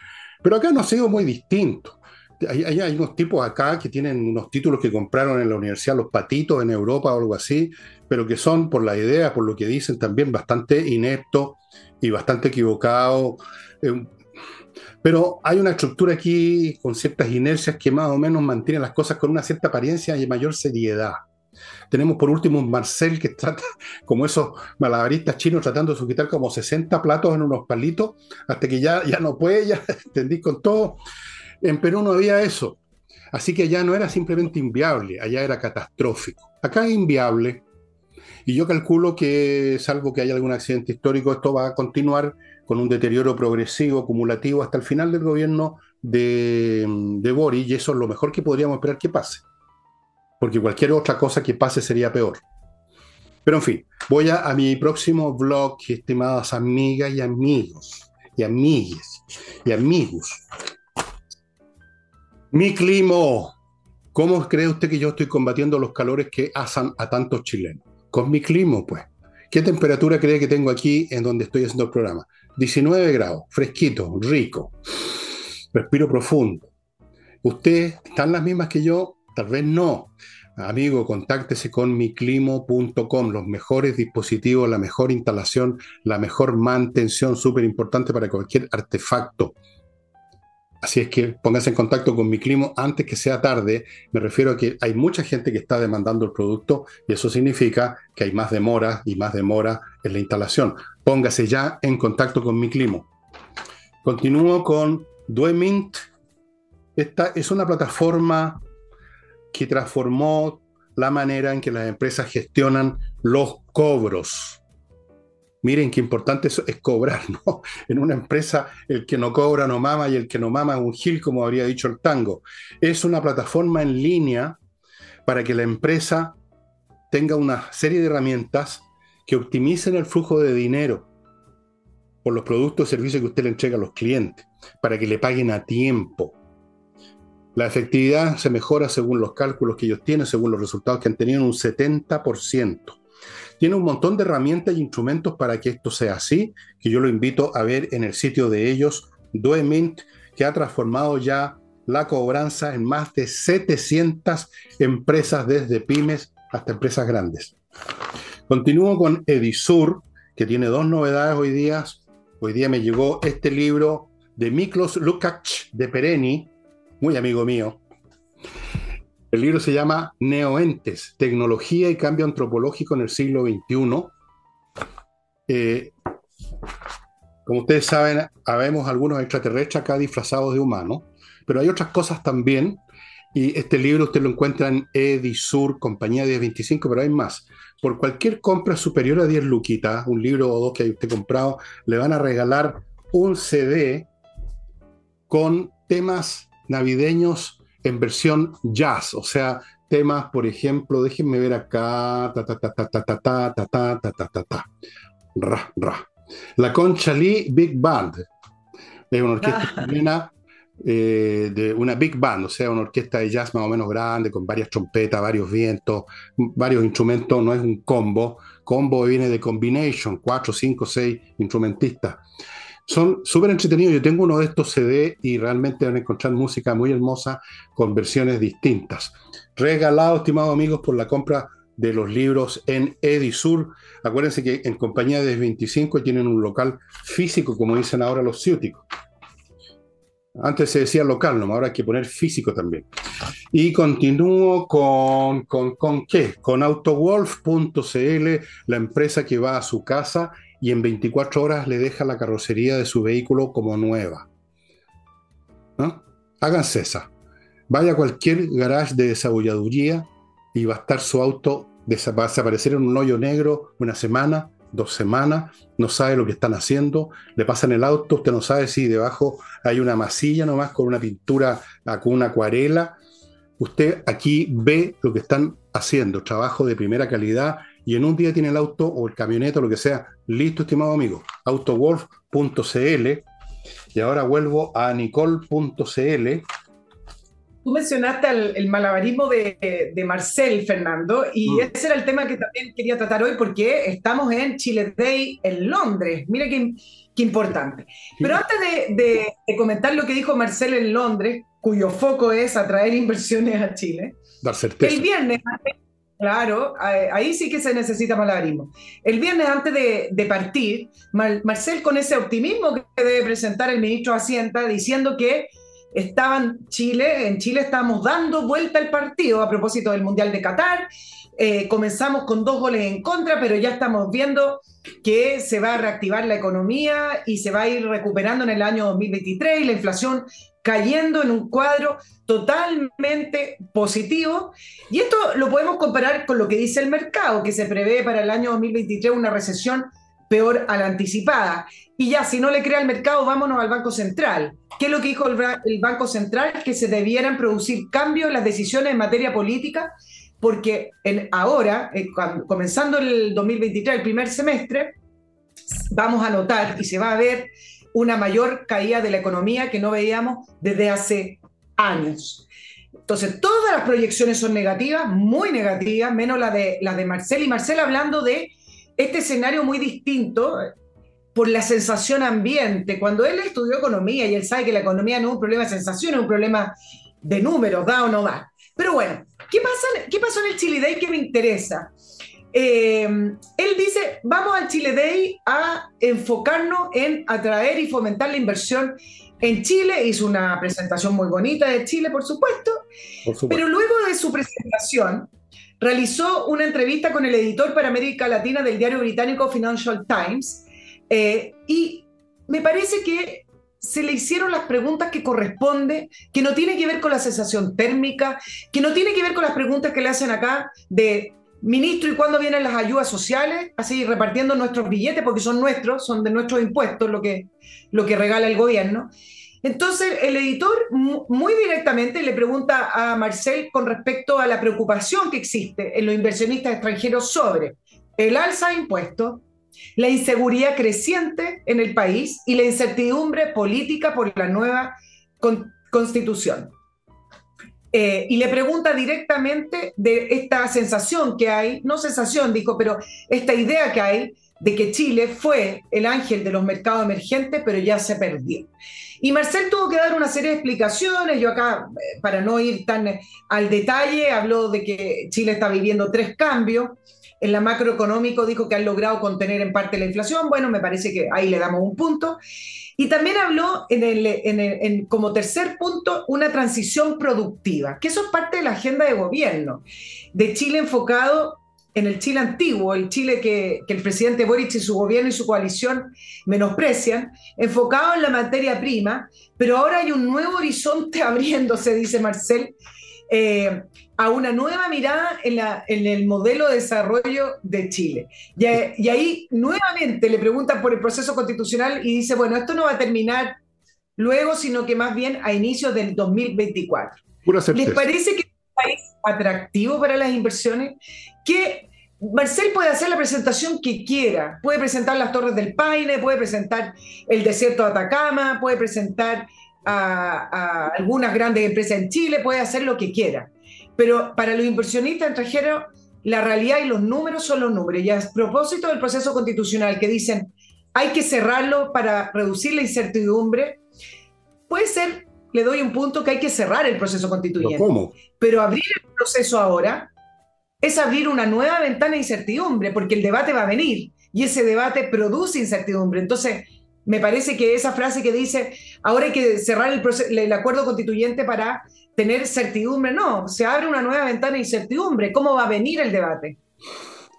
Pero acá no ha sido muy distinto. Hay, hay, unos tipos acá que tienen unos títulos que compraron en la universidad los patitos en Europa o algo así, pero que son, por la idea, por lo que dicen, también bastante ineptos y bastante equivocados. Eh, pero hay una estructura aquí con ciertas inercias que más o menos mantienen las cosas con una cierta apariencia y mayor seriedad. Tenemos por último un Marcel que [laughs] trata, como esos malabaristas chinos, tratando de sujetar como 60 platos en unos palitos, hasta que ya, ya no puede, ya [laughs] entendí con todo. En Perú no había eso. Así que allá no era simplemente inviable, allá era catastrófico. Acá es inviable. Y yo calculo que, salvo que haya algún accidente histórico, esto va a continuar con un deterioro progresivo, acumulativo, hasta el final del gobierno de, de Boris, y eso es lo mejor que podríamos esperar que pase porque cualquier otra cosa que pase sería peor. Pero en fin, voy a, mi próximo blog, estimadas amigas y amigos, y amigues, y amigos. Mi clima. ¿Cómo cree usted que yo estoy combatiendo los calores que asan a tantos chilenos? Con mi clima, pues. ¿Qué temperatura cree que tengo aquí en donde estoy haciendo el programa? 19 grados, fresquito, rico. Respiro profundo. ¿Usted están las mismas que yo? Tal vez no. Amigo, contáctese con miclimo.com, los mejores dispositivos, la mejor instalación, la mejor mantención, súper importante para cualquier artefacto. Así es que póngase en contacto con Miclimo antes que sea tarde. Me refiero a que hay mucha gente que está demandando el producto y eso significa que hay más demora y más demora en la instalación. Póngase ya en contacto con Miclimo. Continúo con Duemint. Esta es una plataforma que transformó la manera en que las empresas gestionan los cobros. Miren qué importante eso es cobrar, ¿no? [laughs] En una empresa el que no cobra no mama y el que no mama es un gil, como habría dicho el tango. Es una plataforma en línea para que la empresa tenga una serie de herramientas que optimicen el flujo de dinero por los productos o servicios que usted le entrega a los clientes, para que le paguen a tiempo, la efectividad se mejora según los cálculos que ellos tienen, según los resultados que han tenido, en un 70%. Tiene un montón de herramientas y instrumentos para que esto sea así, que yo lo invito a ver en el sitio de ellos, Doemint, que ha transformado ya la cobranza en más de 700 empresas, desde pymes hasta empresas grandes. Continúo con Edisur, que tiene dos novedades hoy día. Hoy día me llegó este libro de Miklos Lukács de Pereni, muy amigo mío. El libro se llama Neoentes, Tecnología y Cambio Antropológico en el siglo XXI. Eh, como ustedes saben, habemos algunos extraterrestres acá disfrazados de humanos, pero hay otras cosas también. Y este libro usted lo encuentra en Edisur, compañía 1025, pero hay más. Por cualquier compra superior a 10 luquitas, un libro o dos que usted comprado, le van a regalar un CD con temas navideños en versión jazz, o sea, temas, por ejemplo, déjenme ver acá, ta ta ta ta ta ta ta ta ta ta ta ta ta ra ra. La Concha Lee Big Band es una orquesta de una big band, o sea, una orquesta de jazz más o menos grande, con varias trompetas, varios vientos, varios instrumentos, no es un combo. Combo viene de combination, cuatro, cinco, seis instrumentistas. Son súper entretenidos. Yo tengo uno de estos CD y realmente van a encontrar música muy hermosa con versiones distintas. Regalado, estimados amigos, por la compra de los libros en Edisur. Acuérdense que en compañía de 25 tienen un local físico, como dicen ahora los ciúticos. Antes se decía local, ¿no? ahora hay que poner físico también. Y continúo con, con, con qué? Con autowolf.cl, la empresa que va a su casa y en 24 horas le deja la carrocería de su vehículo como nueva. ¿No? Háganse esa. Vaya a cualquier garage de desabolladuría y va a estar su auto, va a desaparecer en un hoyo negro una semana, dos semanas, no sabe lo que están haciendo, le pasan el auto, usted no sabe si debajo hay una masilla nomás con una pintura, con una acuarela. Usted aquí ve lo que están haciendo, trabajo de primera calidad y en un día tiene el auto o el camioneta o lo que sea listo, estimado amigo. Autowolf.cl y ahora vuelvo a nicole.cl Tú mencionaste el, malabarismo de, Marcel, Fernando, y mm. ese era el tema que también quería tratar hoy porque estamos en Chile Day en Londres. Mira qué, importante. Pero antes de, comentar lo que dijo Marcel en Londres, cuyo foco es atraer inversiones a Chile, Dar certeza. el viernes, claro, ahí sí que se necesita malabarismo. El viernes antes de, partir, Marcel con ese optimismo que debe presentar el ministro de Hacienda diciendo que estaban Chile, en Chile estábamos dando vuelta al partido a propósito del Mundial de Qatar. Eh, comenzamos con dos goles en contra, pero ya estamos viendo que se va a reactivar la economía y se va a ir recuperando en el año 2023 y la inflación cayendo en un cuadro totalmente positivo. Y esto lo podemos comparar con lo que dice el mercado, que se prevé para el año 2023 una recesión peor a la anticipada. Y ya, si no le crea al mercado, vámonos al Banco Central. ¿Qué es lo que dijo el, Banco Central? Que se debieran producir cambios en las decisiones en materia política, porque en, ahora, eh, comenzando el 2023, el primer semestre, vamos a notar y se va a ver una mayor caída de la economía que no veíamos desde hace años. Entonces, todas las proyecciones son negativas, muy negativas, menos la de, la de Marcel. Y Marcel hablando de este escenario muy distinto, por la sensación ambiente. Cuando él estudió economía y él sabe que la economía no es un problema de sensación, es un problema de números, da o no da. Pero bueno, ¿qué, pasa, qué pasó en el Chile Day que me interesa? Eh, él dice, vamos al Chile Day a enfocarnos en atraer y fomentar la inversión en Chile. Hizo una presentación muy bonita de Chile, por supuesto. por supuesto. Pero luego de su presentación, realizó una entrevista con el editor para América Latina del diario británico Financial Times, eh, y me parece que se le hicieron las preguntas que corresponde, que no tiene que ver con la sensación térmica, que no tiene que ver con las preguntas que le hacen acá de ministro y cuándo vienen las ayudas sociales, así repartiendo nuestros billetes, porque son nuestros, son de nuestros impuestos lo que, lo que regala el gobierno. Entonces, el editor muy directamente le pregunta a Marcel con respecto a la preocupación que existe en los inversionistas extranjeros sobre el alza de impuestos, la inseguridad creciente en el país y la incertidumbre política por la nueva constitución. Eh, y le pregunta directamente de esta sensación que hay, no sensación, dijo, pero esta idea que hay de que Chile fue el ángel de los mercados emergentes, pero ya se perdió. Y Marcel tuvo que dar una serie de explicaciones, yo acá, eh, para no ir tan al detalle, habló de que Chile está viviendo tres cambios, en la macroeconómico dijo que han logrado contener en parte la inflación. Bueno, me parece que ahí le damos un punto. Y también habló en el, como tercer punto una transición productiva, que eso es parte de la agenda de gobierno de Chile enfocado en el Chile antiguo, el Chile que, que, el presidente Boric y su gobierno y su coalición menosprecian, enfocado en la materia prima, pero ahora hay un nuevo horizonte [laughs] abriéndose, dice Marcel, eh, a una nueva mirada en, la, en, el modelo de desarrollo de Chile. Y, y, ahí nuevamente le preguntan por el proceso constitucional y dice, bueno, esto no va a terminar luego, sino que más bien a inicios del 2024. ¿Les parece que es un país atractivo para las inversiones? Que Marcel puede hacer la presentación que quiera, puede presentar las Torres del Paine, puede presentar el desierto de Atacama, puede presentar a, algunas grandes empresas en Chile, puede hacer lo que quiera. Pero para los inversionistas extranjeros, la realidad y los números son los números. Y a propósito del proceso constitucional que dicen hay que cerrarlo para reducir la incertidumbre, puede ser, le doy un punto, que hay que cerrar el proceso constituyente. ¿Cómo? Pero abrir el proceso ahora es abrir una nueva ventana de incertidumbre, porque el debate va a venir y ese debate produce incertidumbre. Entonces, me parece que esa frase que dice, ahora hay que cerrar el, acuerdo constituyente para tener certidumbre, no, se abre una nueva ventana de incertidumbre. ¿Cómo va a venir el debate?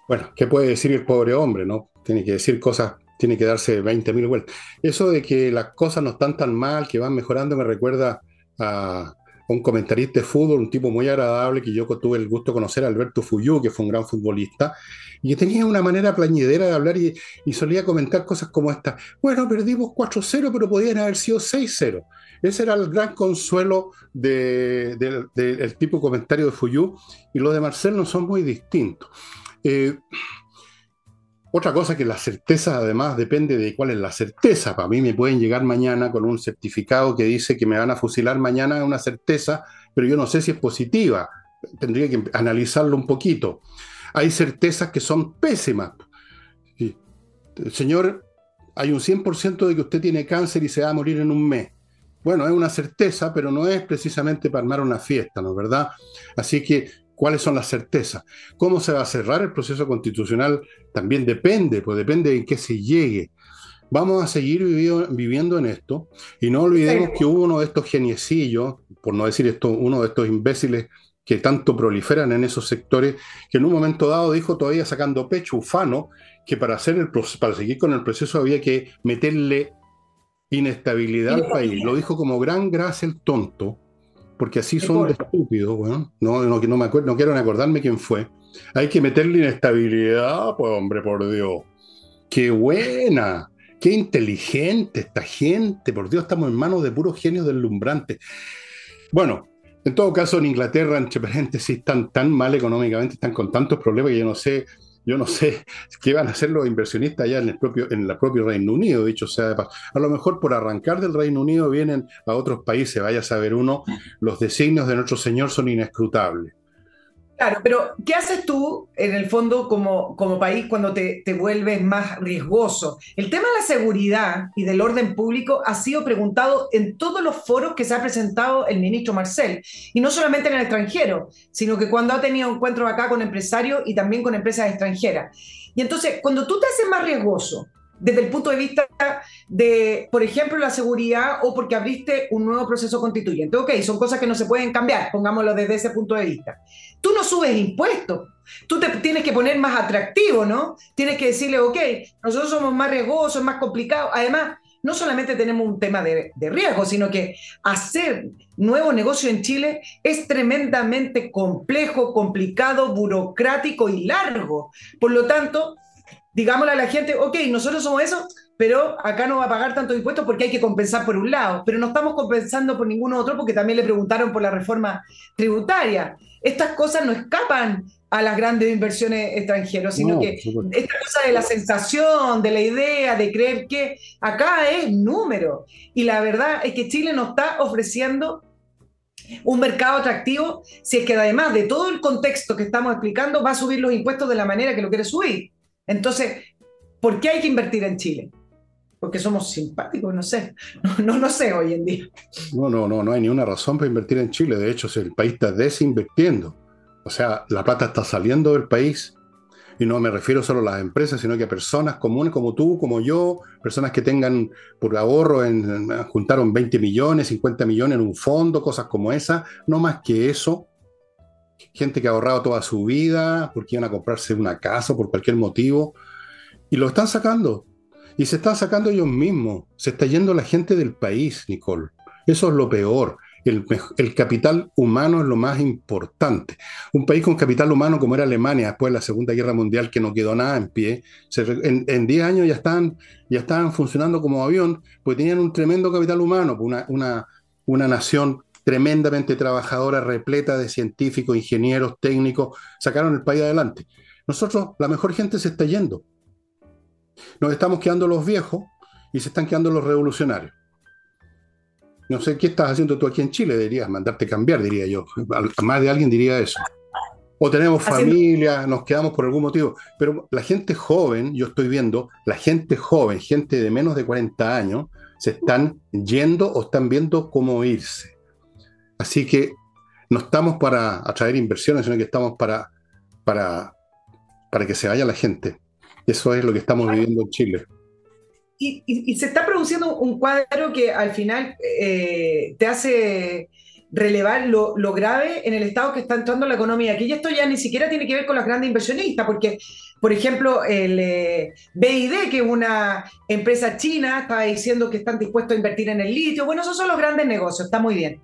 Bueno, ¿qué puede decir el pobre hombre? no Tiene que decir cosas, tiene que darse 20.000 vueltas. Eso de que las cosas no están tan mal, que van mejorando, me recuerda a, un comentarista de fútbol, un tipo muy agradable que yo tuve el gusto de conocer, Alberto Fuyú, que fue un gran futbolista, y que tenía una manera plañidera de hablar y, solía comentar cosas como esta. Bueno, perdimos 4-0, pero podían haber sido 6-0. Ese era el gran consuelo del tipo de comentario de Fuyú, y los de Marcel no son muy distintos. Eh, otra cosa que la certeza además depende de cuál es la certeza. Para mí me pueden llegar mañana con un certificado que dice que me van a fusilar mañana, es una certeza, pero yo no sé si es positiva. Tendría que analizarlo un poquito. Hay certezas que son pésimas. Señor, hay un 100% de que usted tiene cáncer y se va a morir en un mes. Bueno, es una certeza, pero no es precisamente para armar una fiesta, ¿no es verdad? Así que ¿Cuáles son las certezas? ¿Cómo se va a cerrar el proceso constitucional? También depende, pues depende de en qué se llegue. Vamos a seguir viviendo en esto y no olvidemos que hubo uno de estos geniecillos, por no decir esto, uno de estos imbéciles que tanto proliferan en esos sectores, que en un momento dado dijo todavía sacando pecho ufano que para, hacer el, para seguir con el proceso había que meterle inestabilidad al país. Lo dijo como gran gracia el tonto, porque así son de estúpidos, bueno. no, no, no, me acuerdo, no quiero acordarme quién fue. Hay que meterle inestabilidad, pues hombre, por Dios. Qué buena, qué inteligente esta gente, por Dios, estamos en manos de puros genios deslumbrantes. Bueno, en todo caso, en Inglaterra, entre paréntesis, están tan mal económicamente, están con tantos problemas que yo no sé yo no sé qué van a hacer los inversionistas allá en el propio, en el propio Reino Unido, dicho sea de paso. A lo mejor por arrancar del Reino Unido vienen a otros países, vaya a saber uno, los designios de nuestro Señor son inescrutables. Claro, pero ¿qué haces tú en el fondo como, como país cuando te, te, vuelves más riesgoso? El tema de la seguridad y del orden público ha sido preguntado en todos los foros que se ha presentado el ministro Marcel, y no solamente en el extranjero, sino que cuando ha tenido encuentros acá con empresarios y también con empresas extranjeras. Y entonces, cuando tú te haces más riesgoso, desde el punto de vista de, por ejemplo, la seguridad o porque abriste un nuevo proceso constituyente. Ok, son cosas que no se pueden cambiar, pongámoslo desde ese punto de vista. Tú no subes impuestos, tú te tienes que poner más atractivo, ¿no? Tienes que decirle, ok, nosotros somos más riesgosos, más complicados. Además, no solamente tenemos un tema de, riesgo, sino que hacer nuevo negocio en Chile es tremendamente complejo, complicado, burocrático y largo. Por lo tanto, digámosle a la gente, ok, nosotros somos eso, pero acá no va a pagar tantos impuestos porque hay que compensar por un lado, pero no estamos compensando por ningún otro porque también le preguntaron por la reforma tributaria. Estas cosas no escapan a las grandes inversiones extranjeras, sino que esta cosa de la sensación, de la idea, de creer que acá es número. Y la verdad es que Chile nos está ofreciendo un mercado atractivo si es que además de todo el contexto que estamos explicando va a subir los impuestos de la manera que lo quiere subir. Entonces, ¿por qué hay que invertir en Chile? Porque somos simpáticos, no sé, [laughs] no, no, sé hoy en día. No, no, no, no hay ninguna razón para invertir en Chile. De hecho, el país está desinvirtiendo. O sea, la plata está saliendo del país y no me refiero solo a las empresas, sino que a personas comunes como tú, como yo, personas que tengan por ahorro, en, juntaron 20 millones, 50 millones en un fondo, cosas como esa, no más que eso, gente que ha ahorrado toda su vida porque iban a comprarse una casa por cualquier motivo, y lo están sacando. Y se están sacando ellos mismos. Se está yendo la gente del país, Nicole. Eso es lo peor. El, capital humano es lo más importante. Un país con capital humano como era Alemania después de la Segunda Guerra Mundial, que no quedó nada en pie, en 10 años ya estaban, ya funcionando como avión, pues tenían un tremendo capital humano, una, una, una nación tremendamente trabajadora, repleta de científicos, ingenieros, técnicos, sacaron el país adelante. Nosotros, la mejor gente se está yendo. Nos estamos quedando los viejos y se están quedando los revolucionarios. No sé qué estás haciendo tú aquí en Chile, deberías mandarte cambiar, diría yo. Más de alguien diría eso. O tenemos familia, nos quedamos por algún motivo. Pero la gente joven, yo estoy viendo, la gente joven, gente de menos de 40 años, se están yendo o están viendo cómo irse. Así que no estamos para atraer inversiones, sino que estamos para, para, para que se vaya la gente. Eso es lo que estamos viviendo en Chile. Y, se está produciendo un cuadro que al final eh, te hace relevar lo, grave en el estado que está entrando la economía. Aquí esto ya ni siquiera tiene que ver con las grandes inversionistas, porque, por ejemplo, el eh, BID, que es una empresa china, está diciendo que están dispuestos a invertir en el litio. Bueno, esos son los grandes negocios, está muy bien.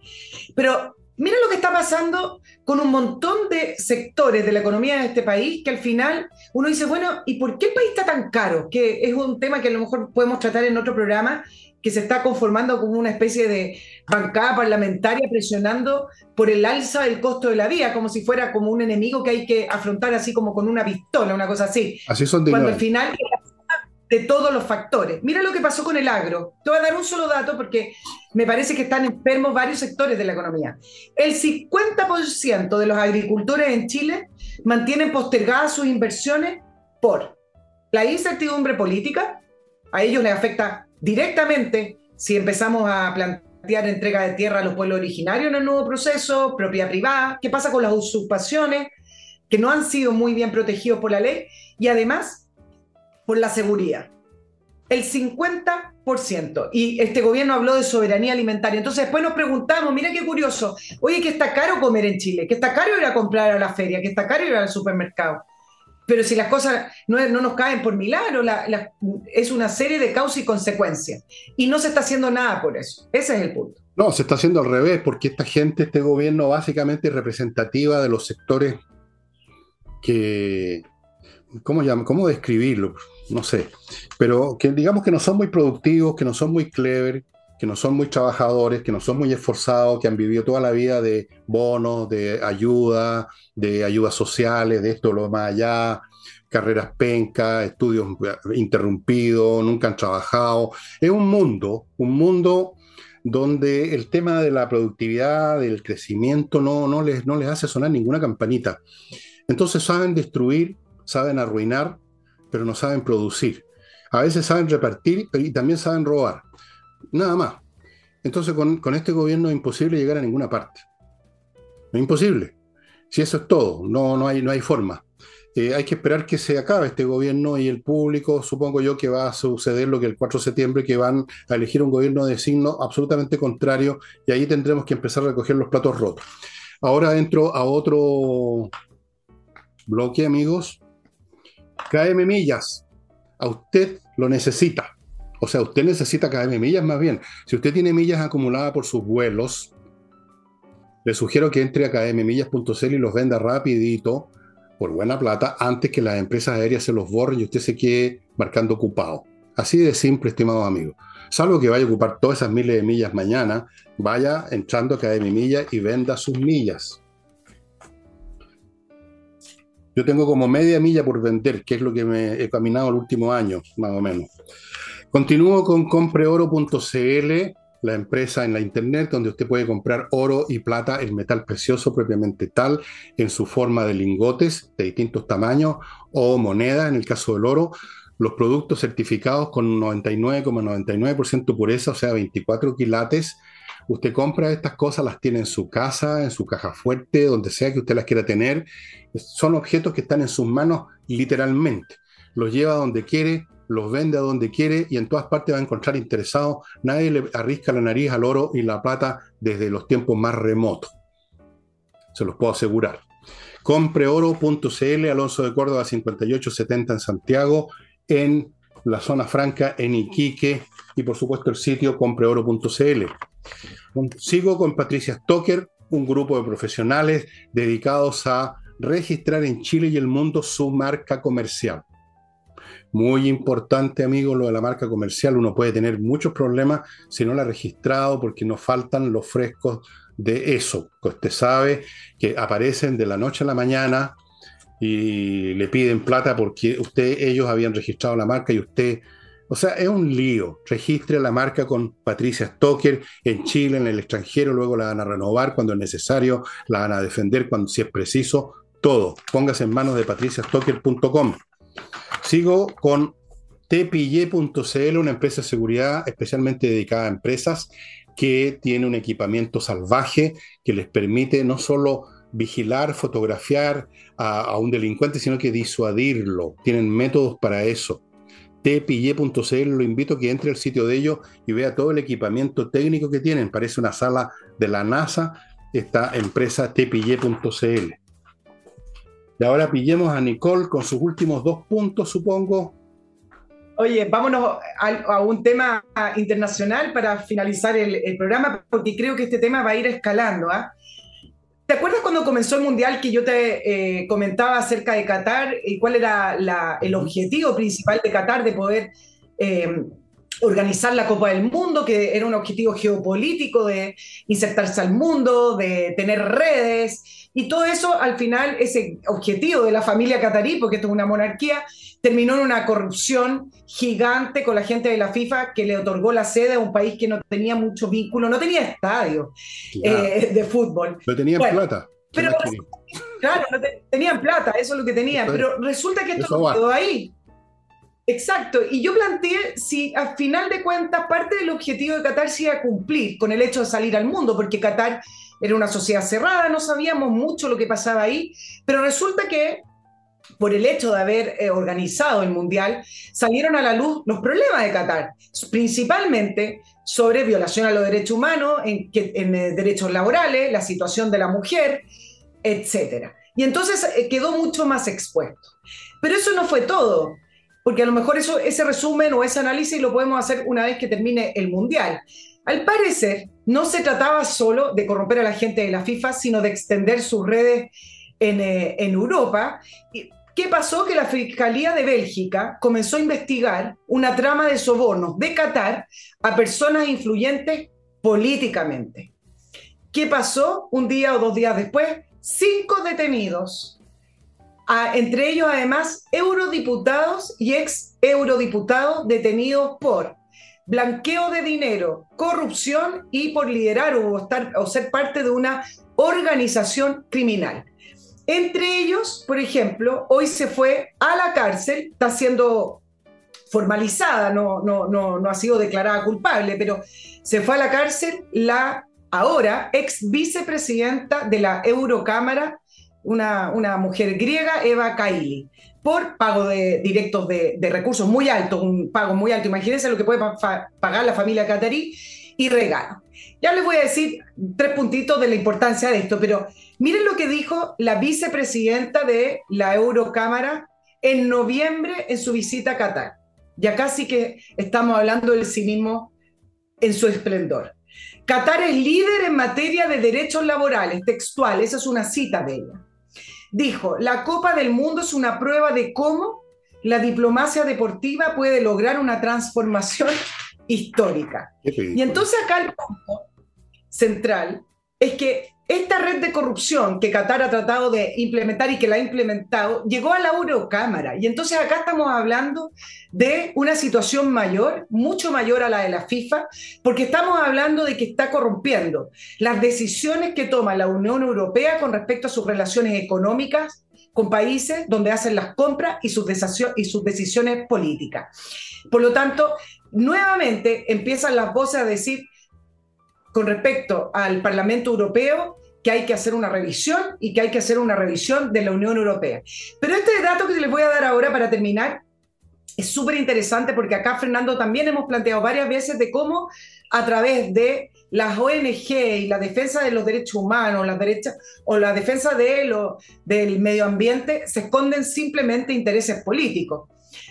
Pero mira lo que está pasando con un montón de sectores de la economía de este país que al final uno dice, bueno, ¿y por qué el país está tan caro? Que es un tema que a lo mejor podemos tratar en otro programa que se está conformando como una especie de bancada parlamentaria presionando por el alza del costo de la vida, como si fuera como un enemigo que hay que afrontar así como con una pistola, una cosa así. Así son Cuando al final de todos los factores. Mira lo que pasó con el agro. Te voy a dar un solo dato porque me parece que están enfermos varios sectores de la economía. El 50% de los agricultores en Chile mantienen postergadas sus inversiones por la incertidumbre política, a ellos les afecta directamente si empezamos a plantear entrega de tierra a los pueblos originarios en el nuevo proceso, propiedad privada, qué pasa con las usurpaciones que no han sido muy bien protegidos por la ley y además por la seguridad. El 50%. Y este gobierno habló de soberanía alimentaria. Entonces después nos preguntamos, mira qué curioso, oye, que está caro comer en Chile, que está caro ir a comprar a la feria, que está caro ir al supermercado. Pero si las cosas no, no nos caen por milagro, es una serie de causas y consecuencias. Y no se está haciendo nada por eso. Ese es el punto. No, se está haciendo al revés, porque esta gente, este gobierno básicamente es representativa de los sectores que, ¿cómo, ¿cómo describirlo? No sé, pero que digamos que no son muy productivos, que no son muy clever, que no son muy trabajadores, que no son muy esforzados, que han vivido toda la vida de bonos, de ayuda, de ayudas sociales, de esto, lo más allá, carreras pencas, estudios interrumpidos, nunca han trabajado. Es un mundo, un mundo donde el tema de la productividad, del crecimiento, no, no, les, no les hace sonar ninguna campanita. Entonces saben destruir, saben arruinar, pero no saben producir. A veces saben repartir y también saben robar. Nada más. Entonces con, este gobierno es imposible llegar a ninguna parte. Es imposible. Si eso es todo, no, no, hay, no hay forma. Eh, hay que esperar que se acabe este gobierno y el público, supongo yo que va a suceder lo que el 4 de septiembre, que van a elegir un gobierno de signo absolutamente contrario y ahí tendremos que empezar a recoger los platos rotos. Ahora entro a otro bloque, amigos. KM Millas, a usted lo necesita. O sea, usted necesita KM millas más bien. Si usted tiene millas acumuladas por sus vuelos, le sugiero que entre a kmmillas.cl y los venda rapidito por buena plata antes que las empresas aéreas se los borren y usted se quede marcando ocupado. Así de simple, estimados amigos. Salvo que vaya a ocupar todas esas miles de millas mañana, vaya entrando a KM Millas y venda sus millas. Yo tengo como media milla por vender, que es lo que me he caminado el último año, más o menos. Continúo con compreoro.cl, la empresa en la internet donde usted puede comprar oro y plata, el metal precioso propiamente tal, en su forma de lingotes de distintos tamaños o moneda, en el caso del oro. Los productos certificados con 99,99% pureza, o sea, 24 quilates. Usted compra estas cosas, las tiene en su casa, en su caja fuerte, donde sea que usted las quiera tener. Son objetos que están en sus manos literalmente. Los lleva donde quiere, los vende a donde quiere y en todas partes va a encontrar interesados. Nadie le arrisca la nariz al oro y la plata desde los tiempos más remotos. Se los puedo asegurar. Compreoro.cl, Alonso de Córdoba 5870 en Santiago, en la zona franca en Iquique y por supuesto el sitio compreoro.cl. Sigo con Patricia Stoker, un grupo de profesionales dedicados a registrar en Chile y el mundo su marca comercial. Muy importante, amigo, lo de la marca comercial. Uno puede tener muchos problemas si no la ha registrado porque nos faltan los frescos de eso. Usted sabe que aparecen de la noche a la mañana y le piden plata porque usted, ellos habían registrado la marca y usted, o sea, es un lío. Registre la marca con Patricia Stoker en Chile, en el extranjero, luego la van a renovar cuando es necesario, la van a defender cuando si es preciso, todo. Póngase en manos de patriciastocker.com. Sigo con tpille.cl, una empresa de seguridad especialmente dedicada a empresas que tiene un equipamiento salvaje que les permite no solo vigilar, fotografiar a, un delincuente, sino que disuadirlo. Tienen métodos para eso. tpille.cl, lo invito a que entre al sitio de ellos y vea todo el equipamiento técnico que tienen. Parece una sala de la NASA, esta empresa tpille.cl. Y ahora pillemos a Nicole con sus últimos dos puntos, supongo. Oye, vámonos a, un tema internacional para finalizar el, programa, porque creo que este tema va a ir escalando. ¿ah? ¿Te acuerdas cuando comenzó el Mundial que yo te eh, comentaba acerca de Qatar y cuál era el objetivo principal de Qatar de poder eh, organizar la Copa del Mundo, que era un objetivo geopolítico de insertarse al mundo, de tener redes, y todo eso al final, ese objetivo de la familia catarí, porque esto es una monarquía, terminó en una corrupción gigante con la gente de la FIFA que le otorgó la sede a un país que no tenía mucho vínculo, no tenía estadio eh, de fútbol. No tenían plata. Pero, claro, no tenían plata, eso es lo que tenían, pero resulta que esto quedó ahí. Exacto, y yo planteé si a final de cuentas parte del objetivo de Qatar se iba a cumplir con el hecho de salir al mundo, porque Qatar era una sociedad cerrada, no sabíamos mucho lo que pasaba ahí, pero resulta que por el hecho de haber eh, organizado el Mundial, salieron a la luz los problemas de Qatar, principalmente sobre violación a los derechos humanos, en, eh, derechos laborales, la situación de la mujer, etc. Y entonces eh, quedó mucho más expuesto. Pero eso no fue todo porque a lo mejor ese resumen o ese análisis lo podemos hacer una vez que termine el Mundial. Al parecer, no se trataba solo de corromper a la gente de la FIFA, sino de extender sus redes en, eh, Europa. ¿Qué pasó? Que la Fiscalía de Bélgica comenzó a investigar una trama de sobornos de Qatar a personas influyentes políticamente. ¿Qué pasó? Un día o dos días después, cinco detenidos entre ellos además eurodiputados y ex eurodiputados detenidos por blanqueo de dinero, corrupción y por liderar o, ser parte de una organización criminal. Entre ellos, por ejemplo, hoy se fue a la cárcel, está siendo formalizada, no, no, no, no ha sido declarada culpable, pero se fue a la cárcel la ahora ex vicepresidenta de la Eurocámara, una, mujer griega, Eva Kaili, por pago de directos de, recursos muy alto, un pago muy alto. Imagínense lo que puede pagar la familia catarí y regalo. Ya les voy a decir tres puntitos de la importancia de esto, pero miren lo que dijo la vicepresidenta de la Eurocámara en noviembre en su visita a Qatar. Ya casi que estamos hablando del cinismo en su esplendor. Qatar es líder en materia de derechos laborales, textual, esa es una cita de ella dijo, la Copa del Mundo es una prueba de cómo la diplomacia deportiva puede lograr una transformación [laughs] histórica. Y entonces acá el punto central es que esta red de corrupción que Qatar ha tratado de implementar y que la ha implementado llegó a la Eurocámara. Y entonces acá estamos hablando de una situación mayor, mucho mayor a la de la FIFA, porque estamos hablando de que está corrompiendo las decisiones que toma la Unión Europea con respecto a sus relaciones económicas con países donde hacen las compras y sus, y sus decisiones políticas. Por lo tanto, nuevamente empiezan las voces a decir con respecto al Parlamento Europeo que hay que hacer una revisión y que hay que hacer una revisión de la Unión Europea. Pero este dato que les voy a dar ahora para terminar es súper interesante porque acá, Fernando, también hemos planteado varias veces de cómo a través de las ONG y la defensa de los derechos humanos, la derecha, o la defensa de lo, del medio ambiente, se esconden simplemente intereses políticos.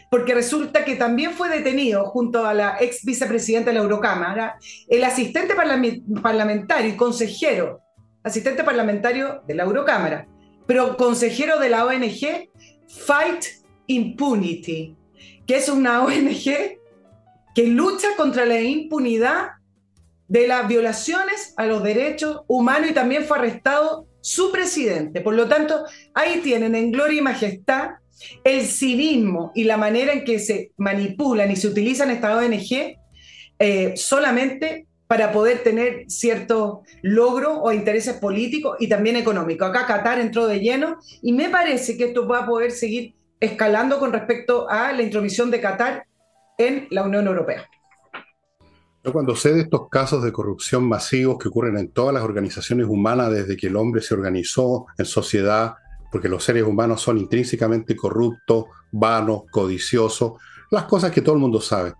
Porque resulta que también fue detenido junto a la ex vicepresidenta de la Eurocámara el asistente parlamentario y consejero asistente parlamentario de la Eurocámara, pero consejero de la ONG Fight Impunity, que es una ONG que lucha contra la impunidad de las violaciones a los derechos humanos y también fue arrestado su presidente. Por lo tanto, ahí tienen en gloria y majestad el cinismo y la manera en que se manipulan y se utilizan estas ONG eh, solamente para poder tener cierto logro o intereses políticos y también económicos. Acá Qatar entró de lleno y me parece que esto va a poder seguir escalando con respecto a la intromisión de Qatar en la Unión Europea. Yo cuando sé de estos casos de corrupción masivos que ocurren en todas las organizaciones humanas desde que el hombre se organizó en sociedad, porque los seres humanos son intrínsecamente corruptos, vanos, codiciosos, las cosas que todo el mundo sabe.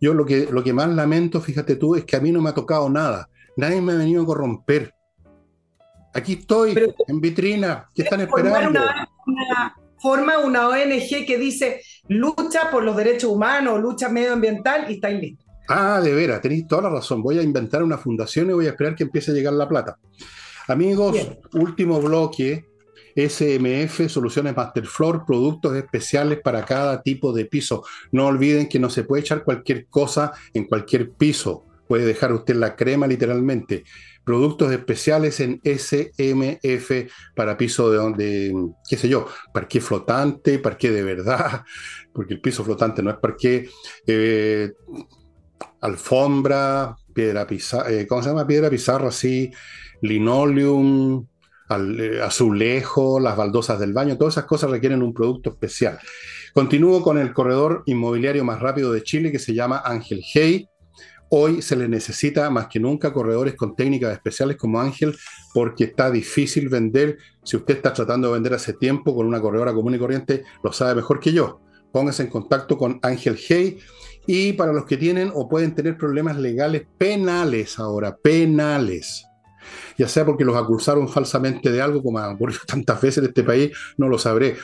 Yo lo que, lo que más lamento, fíjate tú, es que a mí no me ha tocado nada. Nadie me ha venido a corromper. Aquí estoy, en vitrina. ¿Qué están esperando? Una, una, forma una ONG que dice lucha por los derechos humanos, lucha medioambiental y está listo. Ah, de veras, tenéis toda la razón. Voy a inventar una fundación y voy a esperar que empiece a llegar la plata. Amigos, último bloque SMF, Soluciones Masterfloor, productos especiales para cada tipo de piso. No olviden que no se puede echar cualquier cosa en cualquier piso. Puede dejar usted la crema literalmente. Productos especiales en SMF para piso de donde, qué sé yo, parqué flotante, parqué de verdad, [laughs] porque el piso flotante no es parqué, eh, alfombra, piedra pizarra, eh, ¿cómo se llama? Piedra pizarra, sí, linoleum, eh, azulejo, las baldosas del baño, todas esas cosas requieren un producto especial. Continúo con el corredor inmobiliario más rápido de Chile que se llama Ángel Hey. Hoy se le necesita más que nunca corredores con técnicas especiales como Ángel porque está difícil vender. Si usted está tratando de vender hace tiempo con una corredora común y corriente, lo sabe mejor que yo. Póngase en contacto con Ángel Hey y para los que tienen o pueden tener problemas legales penales ahora, penales, ya sea porque los acusaron falsamente de algo, como ha ocurrido [laughs] tantas veces en este país, no lo sabré,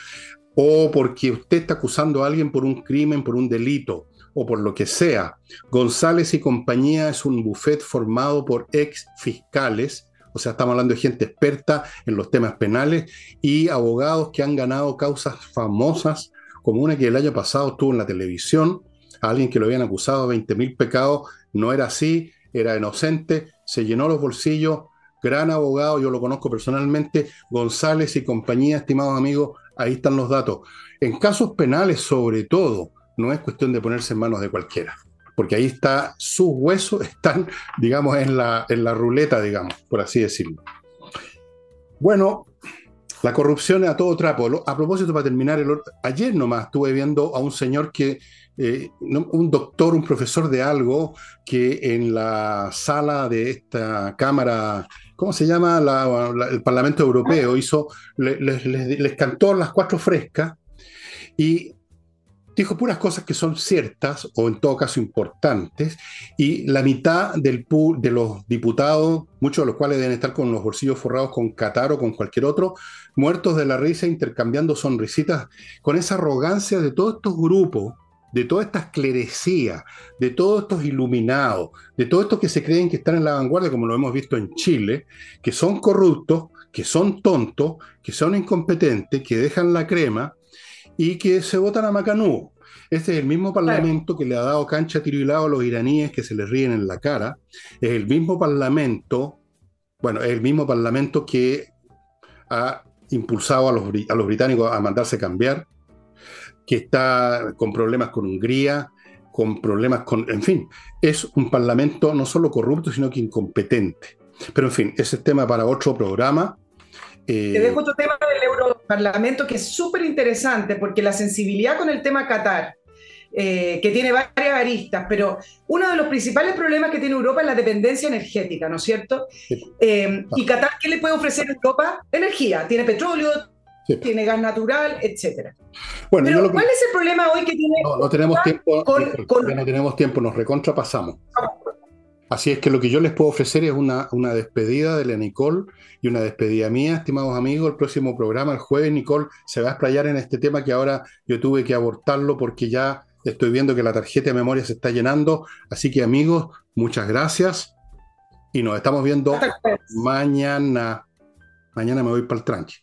o porque usted está acusando a alguien por un crimen, por un delito, o por lo que sea. González y compañía es un buffet formado por ex fiscales, o sea, estamos hablando de gente experta en los temas penales y abogados que han ganado causas famosas, como una que el año pasado estuvo en la televisión, alguien que lo habían acusado de 20 mil pecados, no era así, era inocente, se llenó los bolsillos, gran abogado, yo lo conozco personalmente, González y compañía, estimados amigos, ahí están los datos. En casos penales, sobre todo, no es cuestión de ponerse en manos de cualquiera, porque ahí está, sus huesos están, [laughs] digamos, en la, en la ruleta, digamos, por así decirlo. Bueno, la corrupción es a todo trapo. A propósito, para terminar, el, ayer nomás estuve viendo a un señor que eh, un doctor, un profesor de algo, que en la sala de esta Cámara, ¿cómo se llama? el Parlamento Europeo, hizo, les, cantó las cuatro frescas y dijo puras cosas que son ciertas o en todo caso importantes, y la mitad del de los diputados, muchos de los cuales deben estar con los bolsillos forrados con Qatar o con cualquier otro, muertos de la risa, intercambiando sonrisitas, con esa arrogancia de todos estos grupos de toda esta esclerecía, de todos estos iluminados, de todos estos que se creen que están en la vanguardia, como lo hemos visto en Chile, que son corruptos, que son tontos, que son incompetentes, que dejan la crema y que se votan a Macanú. Este es el mismo parlamento que le ha dado cancha tiro y lado a los iraníes que se les ríen en la cara. Es el mismo parlamento, bueno, es el mismo parlamento que ha impulsado a los, a los británicos a mandarse cambiar que está con problemas con Hungría, con problemas con, en fin, es un parlamento no solo corrupto, sino que incompetente. Pero en fin, ese es tema para otro programa. Eh, Te dejo otro tema del Europarlamento que es súper interesante porque la sensibilidad con el tema Qatar, eh, que tiene varias aristas, pero uno de los principales problemas que tiene Europa es la dependencia energética, ¿no es cierto? Eh, ¿Y Qatar qué le puede ofrecer a Europa? Energía, tiene petróleo, tiene gas natural, etcétera. Bueno, Pero, ¿cuál es el problema hoy que tiene? No, no tenemos tiempo, no tenemos tiempo, nos recontrapasamos. Así es que lo que yo les puedo ofrecer es una, una despedida de la Nicole y una despedida mía, estimados amigos. El próximo programa, el jueves, Nicole se va a explayar en este tema que ahora yo tuve que abortarlo porque ya estoy viendo que la tarjeta de memoria se está llenando. Así que, amigos, muchas gracias y nos estamos viendo mañana. Mañana me voy para el tranqui.